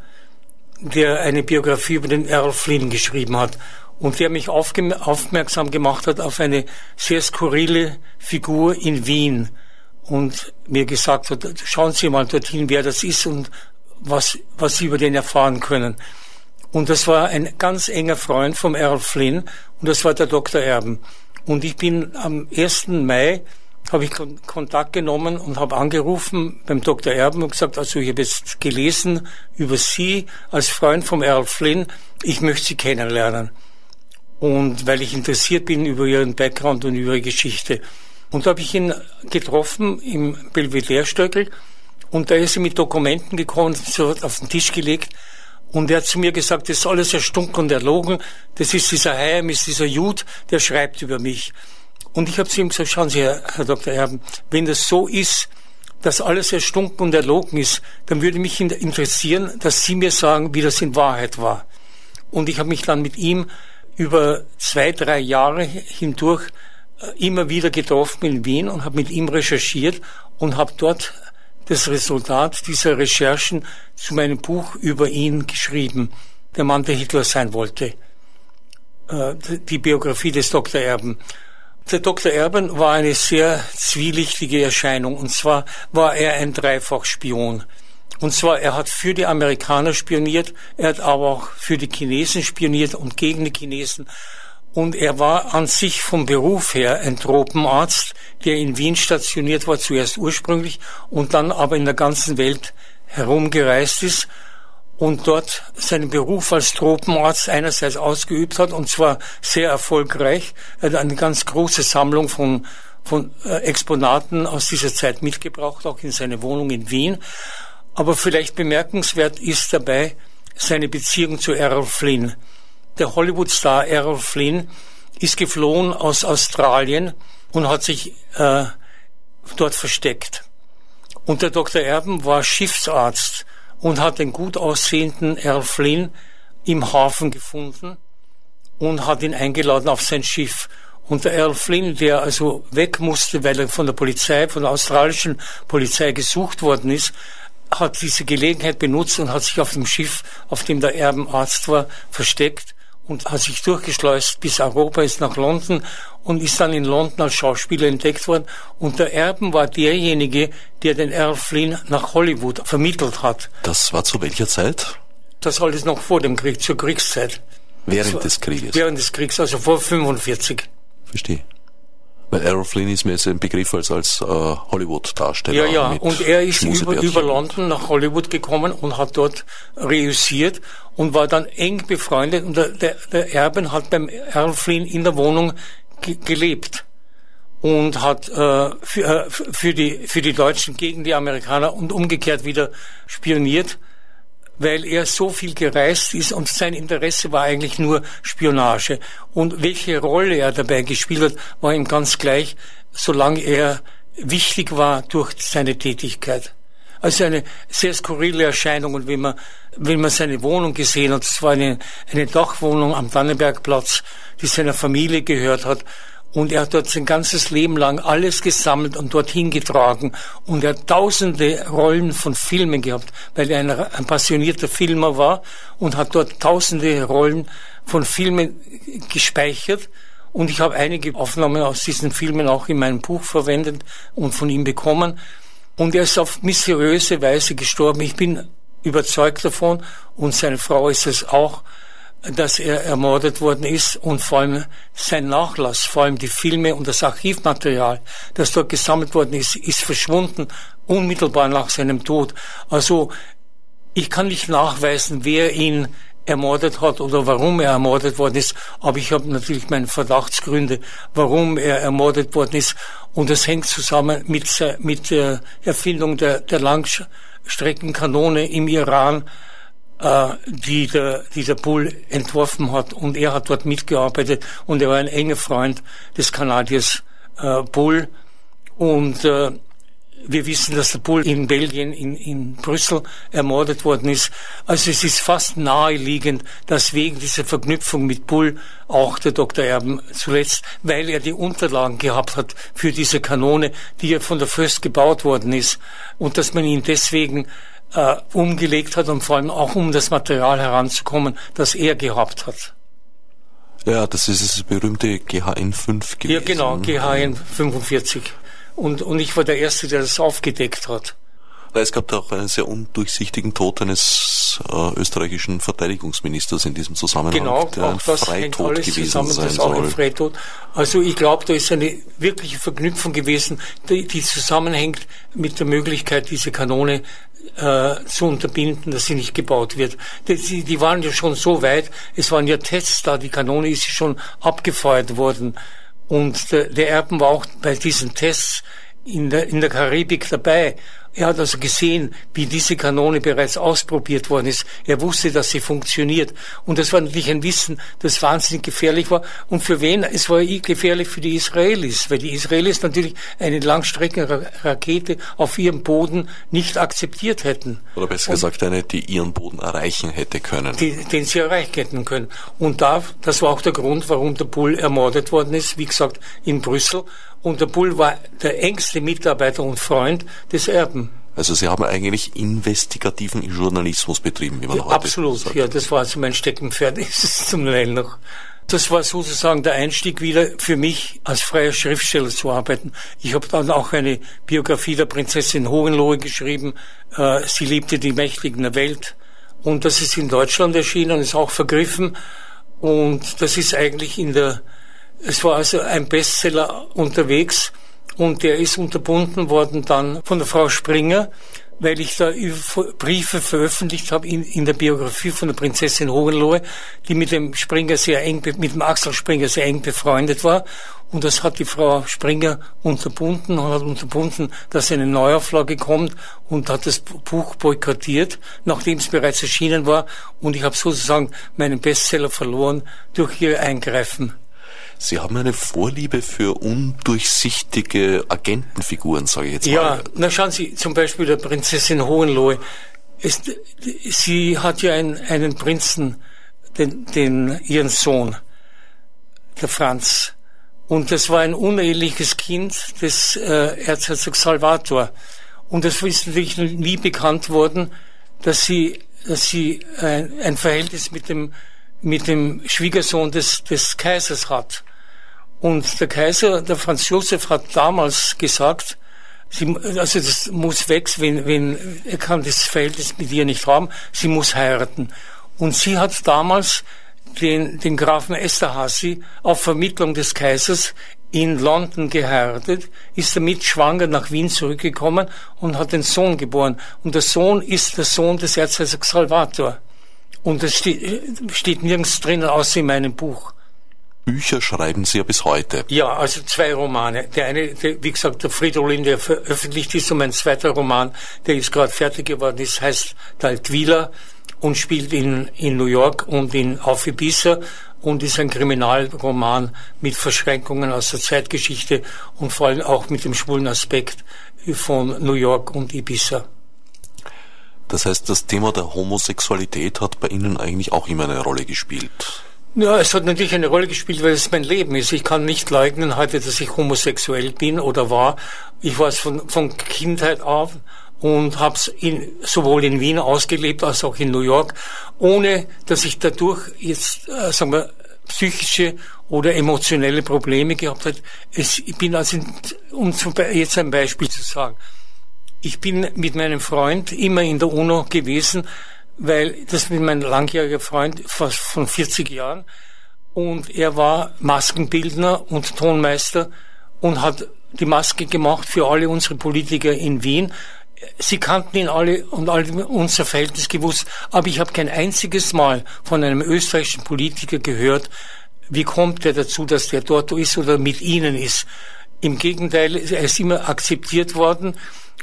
der eine Biografie über den Earl Flynn geschrieben hat und der mich aufmerksam gemacht hat auf eine sehr skurrile Figur in Wien und mir gesagt hat, schauen Sie mal dorthin, wer das ist und was, was Sie über den erfahren können. Und das war ein ganz enger Freund vom Earl Flynn und das war der Dr. Erben. Und ich bin am 1. Mai habe ich Kontakt genommen und habe angerufen beim Dr. Erben und gesagt, also ich habe jetzt gelesen über Sie als Freund vom Earl Flynn, ich möchte Sie kennenlernen. Und weil ich interessiert bin über Ihren Background und Ihre Geschichte. Und da habe ich ihn getroffen im Belvedere-Stöckel und da ist er mit Dokumenten gekommen, so auf den Tisch gelegt und er hat zu mir gesagt, das ist alles erstunken und erlogen. Das ist dieser Heim, ist dieser Jud, der schreibt über mich. Und ich habe zu ihm gesagt, schauen Sie, Herr, Dr. Erben, wenn das so ist, dass alles erstunken und erlogen ist, dann würde mich interessieren, dass Sie mir sagen, wie das in Wahrheit war. Und ich habe mich dann mit ihm über zwei, drei Jahre hindurch äh, immer wieder getroffen in Wien und habe mit ihm recherchiert und habe dort das Resultat dieser Recherchen zu meinem Buch über ihn geschrieben, der Mann, der Hitler sein wollte. Äh, die Biografie des Dr. Erben. Der Dr. Erben war eine sehr zwielichtige Erscheinung. Und zwar war er ein Dreifachspion. Und zwar, er hat für die Amerikaner spioniert, er hat aber auch für die Chinesen spioniert und gegen die Chinesen. Und er war an sich vom Beruf her ein Tropenarzt, der in Wien stationiert war, zuerst ursprünglich und dann aber in der ganzen Welt herumgereist ist und dort seinen Beruf als Tropenarzt einerseits ausgeübt hat und zwar sehr erfolgreich. Er hat eine ganz große Sammlung von, von äh, Exponaten aus dieser Zeit mitgebracht, auch in seine Wohnung in Wien. Aber vielleicht bemerkenswert ist dabei seine Beziehung zu Errol Flynn der Hollywood-Star Errol Flynn ist geflohen aus Australien und hat sich äh, dort versteckt. Und der Dr. Erben war Schiffsarzt und hat den gut aussehenden Errol Flynn im Hafen gefunden und hat ihn eingeladen auf sein Schiff. Und der Errol Flynn, der also weg musste, weil er von der Polizei, von der australischen Polizei gesucht worden ist, hat diese Gelegenheit benutzt und hat sich auf dem Schiff, auf dem der Erbenarzt war, versteckt und hat sich durchgeschleust bis Europa, ist nach London und ist dann in London als Schauspieler entdeckt worden. Und der Erben war derjenige, der den Earl Flynn nach Hollywood vermittelt hat. Das war zu welcher Zeit? Das alles noch vor dem Krieg, zur Kriegszeit. Während war, des Krieges? Während des Kriegs, also vor 45. Verstehe. Weil Errol Flynn ist mir jetzt ein Begriff als, als äh, Hollywood-Darsteller. Ja, ja, und er ist über, über London nach Hollywood gekommen und hat dort reüssiert und war dann eng befreundet und der, der, der Erben hat beim Errol Flynn in der Wohnung ge gelebt. und hat äh, für, äh, für, die, für die Deutschen gegen die Amerikaner und umgekehrt wieder spioniert, weil er so viel gereist ist und sein Interesse war eigentlich nur Spionage. Und welche Rolle er dabei gespielt hat, war ihm ganz gleich, solange er wichtig war durch seine Tätigkeit. Also eine sehr skurrile Erscheinung. Und wenn man, wenn man seine Wohnung gesehen hat, es war eine, eine Dachwohnung am Dannenbergplatz, die seiner Familie gehört hat. Und er hat dort sein ganzes Leben lang alles gesammelt und dorthin getragen. Und er hat tausende Rollen von Filmen gehabt, weil er ein, ein passionierter Filmer war und hat dort tausende Rollen von Filmen gespeichert. Und ich habe einige Aufnahmen aus diesen Filmen auch in meinem Buch verwendet und von ihm bekommen. Und er ist auf mysteriöse Weise gestorben. Ich bin überzeugt davon und seine Frau ist es auch, dass er ermordet worden ist und vor allem sein Nachlass, vor allem die Filme und das Archivmaterial, das dort gesammelt worden ist, ist verschwunden unmittelbar nach seinem Tod. Also ich kann nicht nachweisen, wer ihn ermordet hat oder warum er ermordet worden ist, aber ich habe natürlich meine Verdachtsgründe, warum er ermordet worden ist und das hängt zusammen mit, mit der Erfindung der, der Langstreckenkanone im Iran, äh, die, der, die der Bull entworfen hat und er hat dort mitgearbeitet und er war ein enger Freund des Kanadiers äh, Bull und äh, wir wissen, dass der Bull in Belgien, in, in Brüssel ermordet worden ist. Also es ist fast naheliegend, dass wegen dieser Verknüpfung mit Bull auch der Dr. Erben zuletzt, weil er die Unterlagen gehabt hat für diese Kanone, die ja von der Fürst gebaut worden ist und dass man ihn deswegen äh, umgelegt hat und vor allem auch um das Material heranzukommen, das er gehabt hat. Ja, das ist das berühmte GHN 5 gewesen. Ja, genau, GHN 45. Und, und ich war der Erste, der das aufgedeckt hat. Es gab da auch einen sehr undurchsichtigen Tod eines äh, österreichischen Verteidigungsministers in diesem Zusammenhang, genau, der ein Freitod gewesen zusammen, sein das soll. Auch ein Freitod. Also ich glaube, da ist eine wirkliche Verknüpfung gewesen, die, die zusammenhängt mit der Möglichkeit, diese Kanone äh, zu unterbinden, dass sie nicht gebaut wird. Die, die waren ja schon so weit, es waren ja Tests da, die Kanone ist schon abgefeuert worden. Und der, der Erben war auch bei diesen Tests in der, in der Karibik dabei. Er hat also gesehen, wie diese Kanone bereits ausprobiert worden ist. Er wusste, dass sie funktioniert. Und das war natürlich ein Wissen, das wahnsinnig gefährlich war. Und für wen? Es war gefährlich für die Israelis, weil die Israelis natürlich eine Langstreckenrakete auf ihrem Boden nicht akzeptiert hätten. Oder besser Und gesagt, eine, die ihren Boden erreichen hätte können. Die, den sie erreichen hätten können. Und da, das war auch der Grund, warum der Bull ermordet worden ist, wie gesagt, in Brüssel. Und der Bull war der engste Mitarbeiter und Freund des Erben. Also Sie haben eigentlich investigativen Journalismus betrieben, wie man ja, heute Absolut, sagt. ja, das war also mein Steckenpferd, (laughs) ist es zum Teil noch. Das war sozusagen der Einstieg wieder für mich als freier Schriftsteller zu arbeiten. Ich habe dann auch eine Biografie der Prinzessin Hohenlohe geschrieben. Äh, sie liebte die Mächtigen der Welt. Und das ist in Deutschland erschienen und ist auch vergriffen. Und das ist eigentlich in der es war also ein Bestseller unterwegs und der ist unterbunden worden dann von der Frau Springer, weil ich da Briefe veröffentlicht habe in, in der Biografie von der Prinzessin Hohenlohe, die mit dem Springer sehr eng, mit dem Axel Springer sehr eng befreundet war. Und das hat die Frau Springer unterbunden und hat unterbunden, dass eine Neuauflage kommt und hat das Buch boykottiert, nachdem es bereits erschienen war. Und ich habe sozusagen meinen Bestseller verloren durch ihr Eingreifen. Sie haben eine Vorliebe für undurchsichtige Agentenfiguren, sage ich jetzt mal. Ja, na schauen Sie, zum Beispiel der Prinzessin Hohenlohe. Ist, sie hat ja einen, einen Prinzen, den, den, ihren Sohn, der Franz. Und das war ein uneheliches Kind des äh, Erzherzogs Salvator. Und das ist natürlich nie bekannt worden, dass sie, dass sie ein, ein Verhältnis mit dem, mit dem Schwiegersohn des, des Kaisers hat. Und der Kaiser, der Franz Josef, hat damals gesagt, sie, also das muss weg, wenn, wenn, er kann das Verhältnis mit ihr nicht haben, sie muss heiraten. Und sie hat damals den, den Grafen Esterhazy auf Vermittlung des Kaisers in London geheiratet, ist damit schwanger nach Wien zurückgekommen und hat den Sohn geboren. Und der Sohn ist der Sohn des Erzherzogs Salvator. Und das steht, steht nirgends drinnen, außer in meinem Buch. Bücher schreiben Sie ja bis heute. Ja, also zwei Romane. Der eine, der, wie gesagt, der Fridolin, der veröffentlicht ist und mein zweiter Roman, der ist gerade fertig geworden ist, heißt Daltwila und spielt in, in New York und in auf Ibiza und ist ein Kriminalroman mit Verschränkungen aus der Zeitgeschichte und vor allem auch mit dem schwulen Aspekt von New York und Ibiza. Das heißt, das Thema der Homosexualität hat bei Ihnen eigentlich auch immer eine Rolle gespielt. Ja, es hat natürlich eine Rolle gespielt, weil es mein Leben ist. Ich kann nicht leugnen heute, dass ich homosexuell bin oder war. Ich war es von, von Kindheit auf und habe es sowohl in Wien ausgelebt als auch in New York, ohne dass ich dadurch jetzt, äh, sagen wir, psychische oder emotionelle Probleme gehabt habe. Es, ich bin also, um zum, jetzt ein Beispiel zu sagen, ich bin mit meinem Freund immer in der UNO gewesen, weil das mit meinem langjähriger Freund fast von 40 Jahren und er war Maskenbildner und Tonmeister und hat die Maske gemacht für alle unsere Politiker in Wien. Sie kannten ihn alle und alle unser Verhältnis gewusst, aber ich habe kein einziges Mal von einem österreichischen Politiker gehört, wie kommt er dazu, dass der dort ist oder mit ihnen ist. Im Gegenteil, er ist immer akzeptiert worden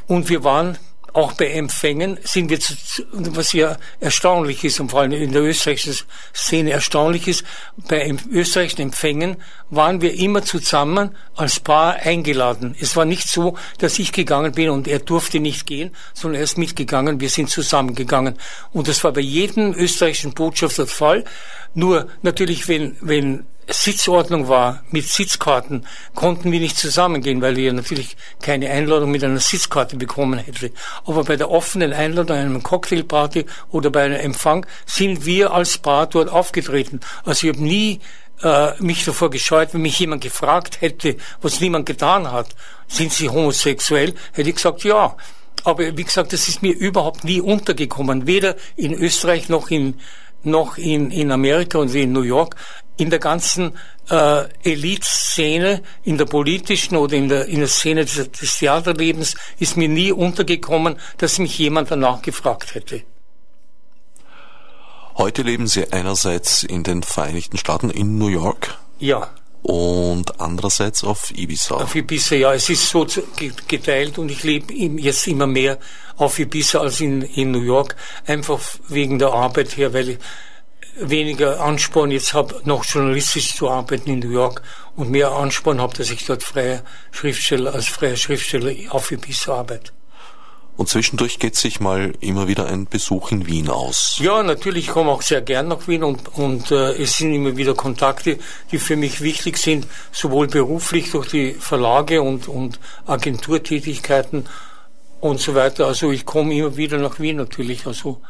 und wir waren auch bei Empfängen sind wir zu, was ja erstaunlich ist und vor allem in der österreichischen Szene erstaunlich ist, bei österreichischen Empfängen waren wir immer zusammen als Paar eingeladen. Es war nicht so, dass ich gegangen bin und er durfte nicht gehen, sondern er ist mitgegangen, wir sind zusammengegangen. Und das war bei jedem österreichischen Botschafter Fall. Nur natürlich, wenn, wenn Sitzordnung war mit Sitzkarten, konnten wir nicht zusammengehen, weil wir natürlich keine Einladung mit einer Sitzkarte bekommen hätten. Aber bei der offenen Einladung, einem Cocktailparty oder bei einem Empfang sind wir als Paar dort aufgetreten. Also ich habe nie äh, mich davor gescheut, wenn mich jemand gefragt hätte, was niemand getan hat, sind Sie homosexuell, hätte ich gesagt, ja. Aber wie gesagt, das ist mir überhaupt nie untergekommen, weder in Österreich noch in noch in, in Amerika und wie in New York in der ganzen äh, Elite-Szene, in der politischen oder in der, in der Szene des, des Theaterlebens ist mir nie untergekommen, dass mich jemand danach gefragt hätte. Heute leben Sie einerseits in den Vereinigten Staaten in New York. Ja. Und andererseits auf Ibiza. Auf Ibiza, ja. Es ist so geteilt und ich lebe jetzt immer mehr auf Ibiza als in, in New York. Einfach wegen der Arbeit her, weil ich weniger Ansporn jetzt habe, noch journalistisch zu arbeiten in New York und mehr Ansporn habe, dass ich dort freier Schriftsteller, als freier Schriftsteller auf Ibiza arbeite. Und zwischendurch geht sich mal immer wieder ein Besuch in Wien aus. Ja, natürlich, ich komme auch sehr gern nach Wien und, und äh, es sind immer wieder Kontakte, die für mich wichtig sind, sowohl beruflich durch die Verlage und, und Agenturtätigkeiten und so weiter. Also ich komme immer wieder nach Wien natürlich. Also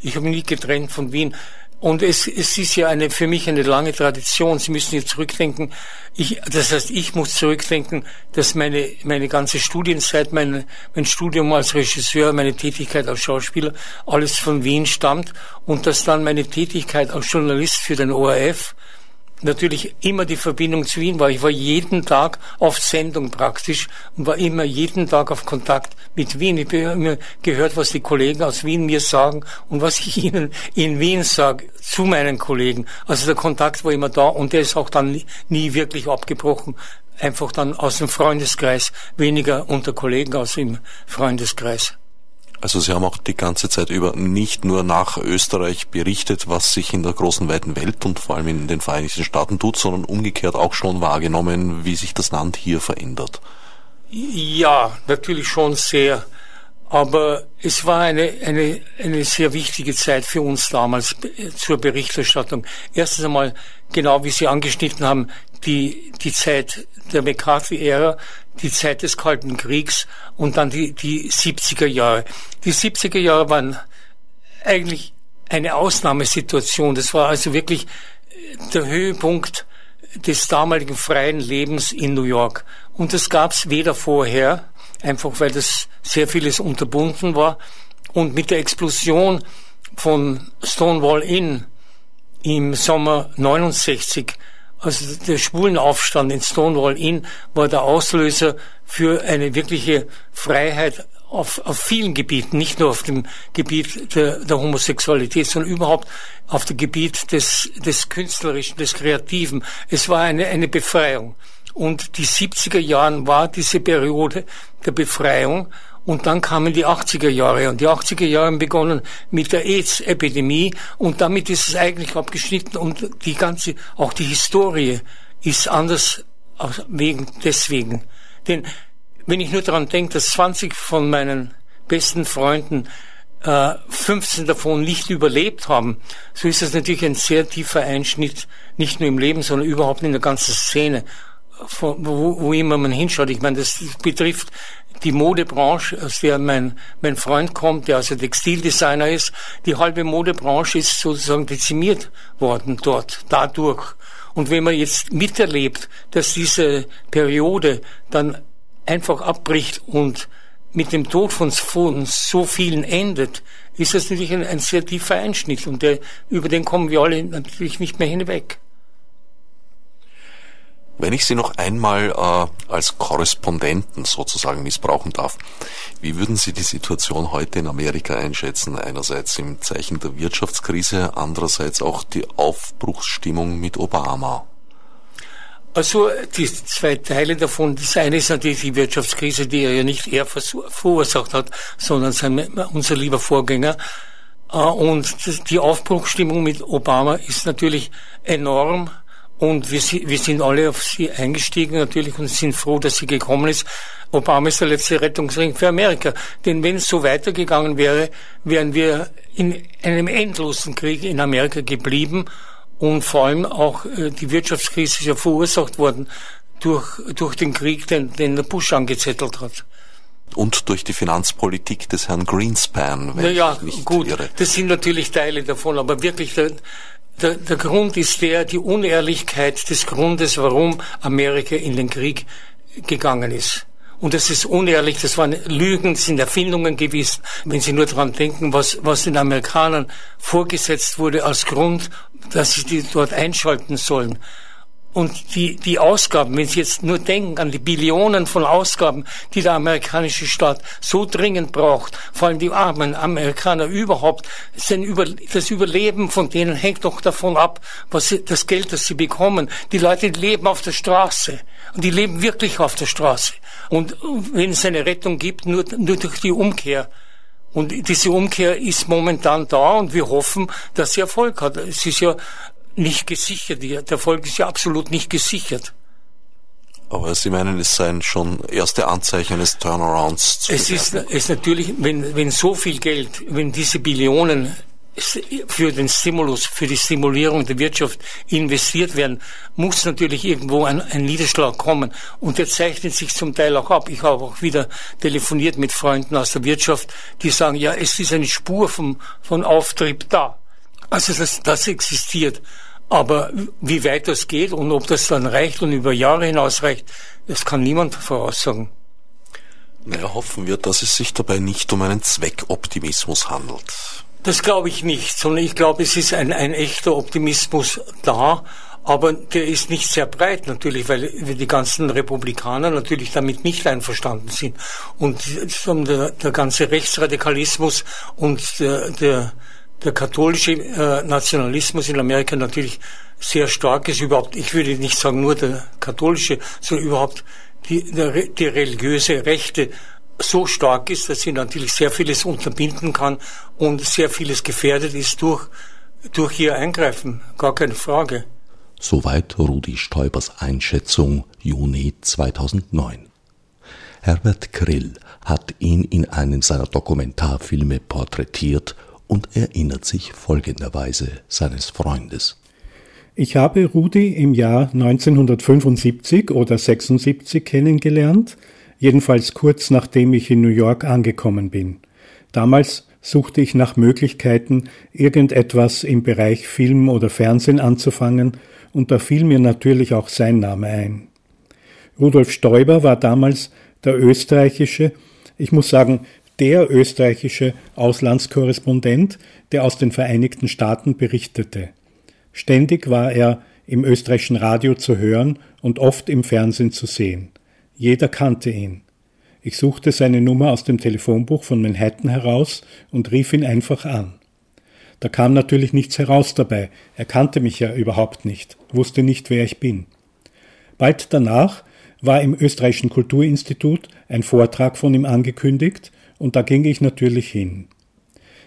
ich habe nie getrennt von Wien. Und es, es ist ja eine, für mich eine lange Tradition. Sie müssen jetzt zurückdenken. Ich, das heißt, ich muss zurückdenken, dass meine, meine ganze Studienzeit, mein, mein Studium als Regisseur, meine Tätigkeit als Schauspieler, alles von Wien stammt und dass dann meine Tätigkeit als Journalist für den ORF natürlich immer die Verbindung zu Wien war. Ich war jeden Tag auf Sendung praktisch und war immer jeden Tag auf Kontakt mit Wien. Ich habe immer gehört, was die Kollegen aus Wien mir sagen und was ich (laughs) ihnen in Wien sage zu meinen Kollegen. Also der Kontakt war immer da und der ist auch dann nie, wirklich abgebrochen. Einfach dann aus dem Freundeskreis, weniger unter Kollegen aus dem Freundeskreis. Also Sie haben auch die ganze Zeit über nicht nur nach Österreich berichtet, was sich in der großen weiten Welt und vor allem in den Vereinigten Staaten tut, sondern umgekehrt auch schon wahrgenommen, wie sich das Land hier verändert. Ja, natürlich schon sehr. Aber es war eine, eine, eine sehr wichtige Zeit für uns damals zur Berichterstattung. Erstens einmal, genau wie Sie angeschnitten haben, die, die Zeit der McCarthy-Ära, die Zeit des Kalten Kriegs und dann die, die 70er Jahre. Die 70er Jahre waren eigentlich eine Ausnahmesituation. Das war also wirklich der Höhepunkt des damaligen freien Lebens in New York. Und das gab es weder vorher, einfach weil das sehr vieles unterbunden war, und mit der Explosion von Stonewall Inn im Sommer 69 also der Schwulenaufstand in Stonewall Inn war der Auslöser für eine wirkliche Freiheit auf, auf vielen Gebieten, nicht nur auf dem Gebiet der, der Homosexualität, sondern überhaupt auf dem Gebiet des, des Künstlerischen, des Kreativen. Es war eine, eine Befreiung. Und die 70er Jahren war diese Periode der Befreiung. Und dann kamen die 80er Jahre. Und die 80er Jahre haben begonnen mit der AIDS-Epidemie. Und damit ist es eigentlich abgeschnitten. Und die ganze, auch die Historie ist anders wegen, deswegen. Denn wenn ich nur daran denke, dass 20 von meinen besten Freunden äh, 15 davon nicht überlebt haben, so ist das natürlich ein sehr tiefer Einschnitt, nicht nur im Leben, sondern überhaupt in der ganzen Szene, wo, wo immer man hinschaut. Ich meine, das betrifft die Modebranche, aus der mein, mein Freund kommt, der also Textildesigner ist. Die halbe Modebranche ist sozusagen dezimiert worden dort, dadurch. Und wenn man jetzt miterlebt, dass diese Periode dann einfach abbricht und mit dem Tod von, so vielen endet, ist das natürlich ein, ein sehr tiefer Einschnitt und der, über den kommen wir alle natürlich nicht mehr hinweg. Wenn ich Sie noch einmal äh, als Korrespondenten sozusagen missbrauchen darf, wie würden Sie die Situation heute in Amerika einschätzen? Einerseits im Zeichen der Wirtschaftskrise, andererseits auch die Aufbruchsstimmung mit Obama. Also die zwei Teile davon. Das eine ist natürlich die Wirtschaftskrise, die er ja nicht er verursacht hat, sondern sein, unser lieber Vorgänger. Äh, und die Aufbruchstimmung mit Obama ist natürlich enorm. Und wir, wir sind alle auf sie eingestiegen natürlich und sind froh, dass sie gekommen ist. Obama ist der letzte Rettungsring für Amerika. Denn wenn es so weitergegangen wäre, wären wir in einem endlosen Krieg in Amerika geblieben und vor allem auch äh, die Wirtschaftskrise ist ja verursacht worden durch, durch den Krieg, den, den der Bush angezettelt hat. Und durch die Finanzpolitik des Herrn Greenspan, wenn ja, ich nicht gut, irre. Das sind natürlich Teile davon, aber wirklich der, der, der Grund ist der, die Unehrlichkeit des Grundes, warum Amerika in den Krieg gegangen ist. Und das ist unehrlich, das waren Lügen, das sind Erfindungen gewesen. Wenn Sie nur daran denken, was, was den Amerikanern vorgesetzt wurde als Grund, dass sie die dort einschalten sollen. Und die, die Ausgaben, wenn Sie jetzt nur denken an die Billionen von Ausgaben, die der amerikanische Staat so dringend braucht, vor allem die armen Amerikaner überhaupt, das Überleben von denen hängt doch davon ab, was sie, das Geld, das sie bekommen. Die Leute leben auf der Straße und die leben wirklich auf der Straße. Und wenn es eine Rettung gibt, nur, nur durch die Umkehr. Und diese Umkehr ist momentan da und wir hoffen, dass sie Erfolg hat. Es ist ja nicht gesichert. Der Erfolg ist ja absolut nicht gesichert. Aber Sie meinen, es seien schon erste Anzeichen eines Turnarounds zu Es ist es natürlich, wenn, wenn so viel Geld, wenn diese Billionen für den Stimulus, für die Stimulierung der Wirtschaft investiert werden, muss natürlich irgendwo ein, ein, Niederschlag kommen. Und der zeichnet sich zum Teil auch ab. Ich habe auch wieder telefoniert mit Freunden aus der Wirtschaft, die sagen, ja, es ist eine Spur vom, von Auftrieb da. Also das, das existiert. Aber wie weit das geht und ob das dann reicht und über Jahre hinaus reicht, das kann niemand voraussagen. Naja, hoffen wir, dass es sich dabei nicht um einen Zweckoptimismus handelt. Das glaube ich nicht, sondern ich glaube, es ist ein, ein echter Optimismus da, aber der ist nicht sehr breit natürlich, weil die ganzen Republikaner natürlich damit nicht einverstanden sind. Und der, der ganze Rechtsradikalismus und der, der der katholische äh, Nationalismus in Amerika natürlich sehr stark ist. Überhaupt, ich würde nicht sagen nur der katholische, sondern überhaupt die, der, die religiöse Rechte so stark ist, dass sie natürlich sehr vieles unterbinden kann und sehr vieles gefährdet ist durch, durch ihr Eingreifen. Gar keine Frage. Soweit Rudi Stäubers Einschätzung Juni 2009. Herbert Grill hat ihn in einem seiner Dokumentarfilme porträtiert und erinnert sich folgenderweise seines Freundes. Ich habe Rudi im Jahr 1975 oder 76 kennengelernt, jedenfalls kurz nachdem ich in New York angekommen bin. Damals suchte ich nach Möglichkeiten, irgendetwas im Bereich Film oder Fernsehen anzufangen, und da fiel mir natürlich auch sein Name ein. Rudolf Stoiber war damals der österreichische, ich muss sagen, der österreichische Auslandskorrespondent, der aus den Vereinigten Staaten berichtete. Ständig war er im österreichischen Radio zu hören und oft im Fernsehen zu sehen. Jeder kannte ihn. Ich suchte seine Nummer aus dem Telefonbuch von Manhattan heraus und rief ihn einfach an. Da kam natürlich nichts heraus dabei. Er kannte mich ja überhaupt nicht, wusste nicht, wer ich bin. Bald danach war im Österreichischen Kulturinstitut ein Vortrag von ihm angekündigt und da ging ich natürlich hin.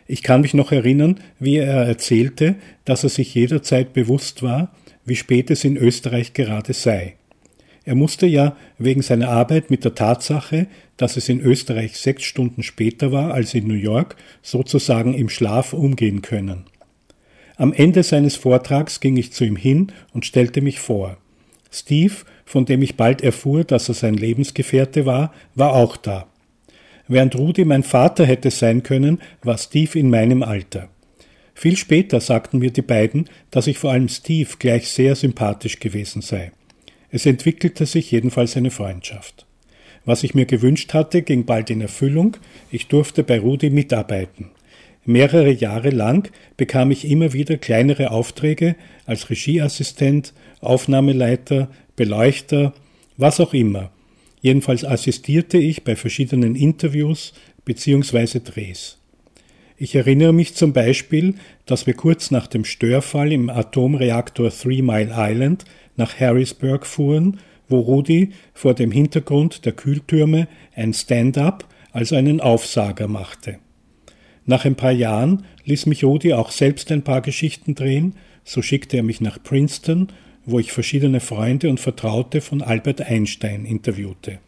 Ich kann mich noch erinnern, wie er erzählte, dass er sich jederzeit bewusst war, wie spät es in Österreich gerade sei. Er musste ja wegen seiner Arbeit mit der Tatsache, dass es in Österreich sechs Stunden später war als in New York, sozusagen im Schlaf umgehen können. Am Ende seines Vortrags ging ich zu ihm hin und stellte mich vor. Steve, von dem ich bald erfuhr, dass er sein Lebensgefährte war, war auch da. Während Rudi mein Vater hätte sein können, war Steve in meinem Alter. Viel später sagten mir die beiden, dass ich vor allem Steve gleich sehr sympathisch gewesen sei. Es entwickelte sich jedenfalls eine Freundschaft. Was ich mir gewünscht hatte, ging bald in Erfüllung. Ich durfte bei Rudi mitarbeiten. Mehrere Jahre lang bekam ich immer wieder kleinere Aufträge als Regieassistent, Aufnahmeleiter, Beleuchter, was auch immer. Jedenfalls assistierte ich bei verschiedenen Interviews bzw. Drehs. Ich erinnere mich zum Beispiel, dass wir kurz nach dem Störfall im Atomreaktor Three Mile Island nach Harrisburg fuhren, wo Rudi vor dem Hintergrund der Kühltürme ein Stand-up, also einen Aufsager machte. Nach ein paar Jahren ließ mich Rudi auch selbst ein paar Geschichten drehen, so schickte er mich nach Princeton, wo ich verschiedene Freunde und Vertraute von Albert Einstein interviewte.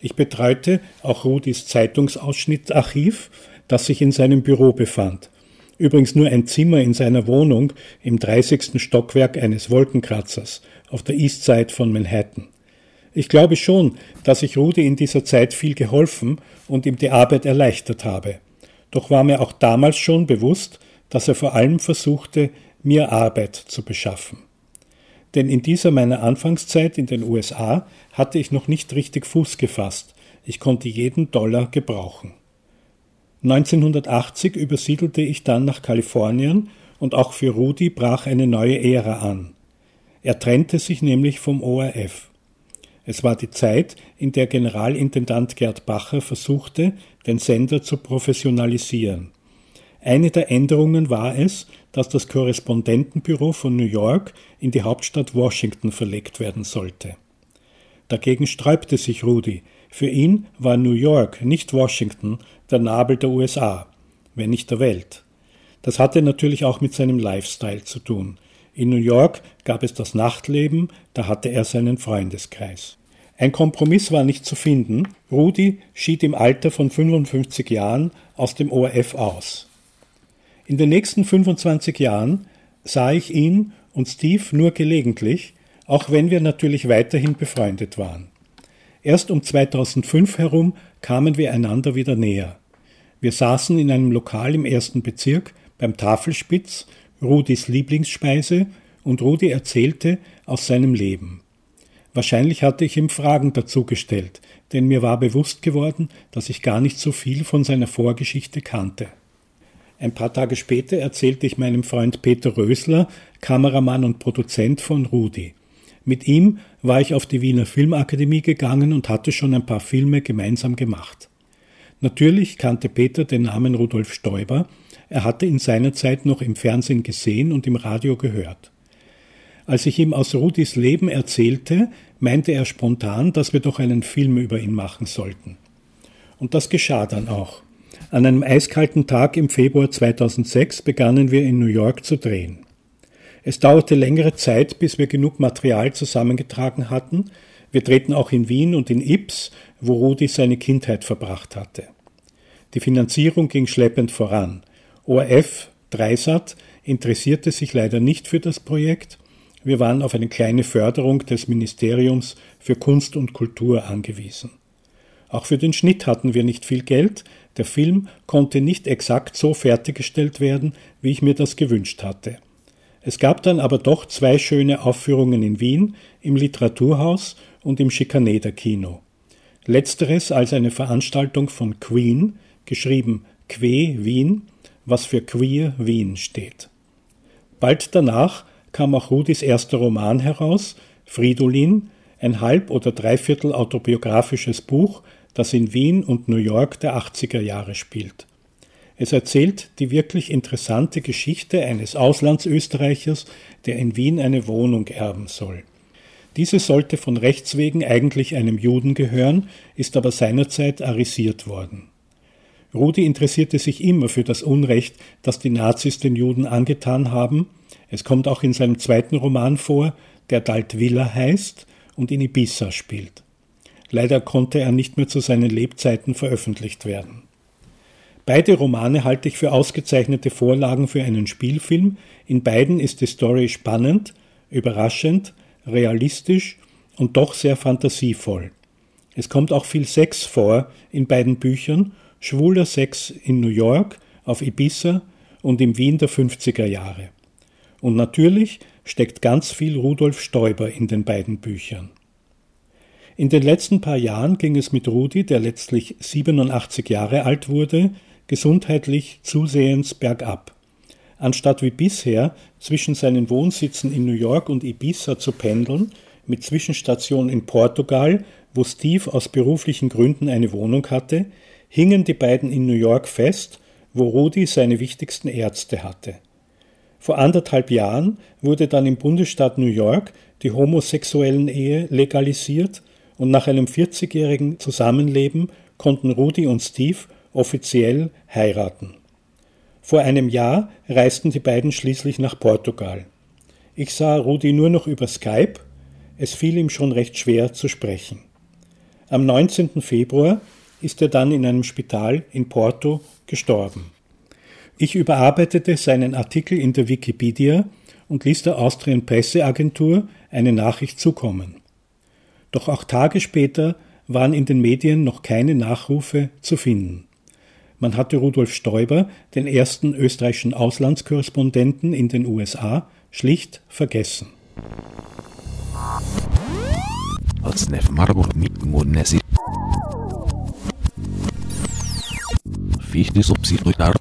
Ich betreute auch Rudis Zeitungsausschnittarchiv, das sich in seinem Büro befand, Übrigens nur ein Zimmer in seiner Wohnung im 30. Stockwerk eines Wolkenkratzers auf der East Side von Manhattan. Ich glaube schon, dass ich Rudi in dieser Zeit viel geholfen und ihm die Arbeit erleichtert habe. Doch war mir auch damals schon bewusst, dass er vor allem versuchte, mir Arbeit zu beschaffen. Denn in dieser meiner Anfangszeit in den USA hatte ich noch nicht richtig Fuß gefasst. Ich konnte jeden Dollar gebrauchen. 1980 übersiedelte ich dann nach Kalifornien und auch für Rudi brach eine neue Ära an. Er trennte sich nämlich vom ORF. Es war die Zeit, in der Generalintendant Gerd Bacher versuchte, den Sender zu professionalisieren. Eine der Änderungen war es, dass das Korrespondentenbüro von New York in die Hauptstadt Washington verlegt werden sollte. Dagegen sträubte sich Rudi, für ihn war New York, nicht Washington, der Nabel der USA, wenn nicht der Welt. Das hatte natürlich auch mit seinem Lifestyle zu tun. In New York gab es das Nachtleben, da hatte er seinen Freundeskreis. Ein Kompromiss war nicht zu finden. Rudi schied im Alter von 55 Jahren aus dem ORF aus. In den nächsten 25 Jahren sah ich ihn und Steve nur gelegentlich, auch wenn wir natürlich weiterhin befreundet waren. Erst um 2005 herum kamen wir einander wieder näher. Wir saßen in einem Lokal im ersten Bezirk beim Tafelspitz, Rudis Lieblingsspeise, und Rudi erzählte aus seinem Leben. Wahrscheinlich hatte ich ihm Fragen dazu gestellt, denn mir war bewusst geworden, dass ich gar nicht so viel von seiner Vorgeschichte kannte. Ein paar Tage später erzählte ich meinem Freund Peter Rösler, Kameramann und Produzent von Rudi. Mit ihm war ich auf die Wiener Filmakademie gegangen und hatte schon ein paar Filme gemeinsam gemacht. Natürlich kannte Peter den Namen Rudolf Stoiber, er hatte ihn seinerzeit noch im Fernsehen gesehen und im Radio gehört. Als ich ihm aus Rudis Leben erzählte, meinte er spontan, dass wir doch einen Film über ihn machen sollten. Und das geschah dann auch. An einem eiskalten Tag im Februar 2006 begannen wir in New York zu drehen. Es dauerte längere Zeit, bis wir genug Material zusammengetragen hatten. Wir drehten auch in Wien und in Ips, wo Rudi seine Kindheit verbracht hatte. Die Finanzierung ging schleppend voran. ORF, Dreisat, interessierte sich leider nicht für das Projekt. Wir waren auf eine kleine Förderung des Ministeriums für Kunst und Kultur angewiesen. Auch für den Schnitt hatten wir nicht viel Geld. Der Film konnte nicht exakt so fertiggestellt werden, wie ich mir das gewünscht hatte. Es gab dann aber doch zwei schöne Aufführungen in Wien, im Literaturhaus und im Schikaneder Kino. Letzteres als eine Veranstaltung von Queen, geschrieben Que Wien, was für Queer Wien steht. Bald danach kam auch Rudis erster Roman heraus, Fridolin, ein halb- oder dreiviertel autobiografisches Buch, das in Wien und New York der 80er Jahre spielt. Es erzählt die wirklich interessante Geschichte eines Auslandsösterreichers, der in Wien eine Wohnung erben soll. Diese sollte von Rechts wegen eigentlich einem Juden gehören, ist aber seinerzeit arisiert worden. Rudi interessierte sich immer für das Unrecht, das die Nazis den Juden angetan haben. Es kommt auch in seinem zweiten Roman vor, der Daltvilla heißt und in Ibiza spielt. Leider konnte er nicht mehr zu seinen Lebzeiten veröffentlicht werden. Beide Romane halte ich für ausgezeichnete Vorlagen für einen Spielfilm. In beiden ist die Story spannend, überraschend, realistisch und doch sehr fantasievoll. Es kommt auch viel Sex vor in beiden Büchern, schwuler Sex in New York, auf Ibiza und im Wien der 50er Jahre. Und natürlich steckt ganz viel Rudolf Stoiber in den beiden Büchern. In den letzten paar Jahren ging es mit Rudi, der letztlich 87 Jahre alt wurde, gesundheitlich zusehends bergab. Anstatt wie bisher zwischen seinen Wohnsitzen in New York und Ibiza zu pendeln, mit Zwischenstation in Portugal, wo Steve aus beruflichen Gründen eine Wohnung hatte, hingen die beiden in New York fest, wo Rudi seine wichtigsten Ärzte hatte. Vor anderthalb Jahren wurde dann im Bundesstaat New York die homosexuellen Ehe legalisiert und nach einem 40-jährigen Zusammenleben konnten Rudi und Steve offiziell heiraten. Vor einem Jahr reisten die beiden schließlich nach Portugal. Ich sah Rudi nur noch über Skype, es fiel ihm schon recht schwer zu sprechen. Am 19. Februar ist er dann in einem Spital in Porto gestorben. Ich überarbeitete seinen Artikel in der Wikipedia und ließ der Austrian Presseagentur eine Nachricht zukommen. Doch auch Tage später waren in den Medien noch keine Nachrufe zu finden. Man hatte Rudolf Stoiber, den ersten österreichischen Auslandskorrespondenten in den USA, schlicht vergessen. Fichte subsidiar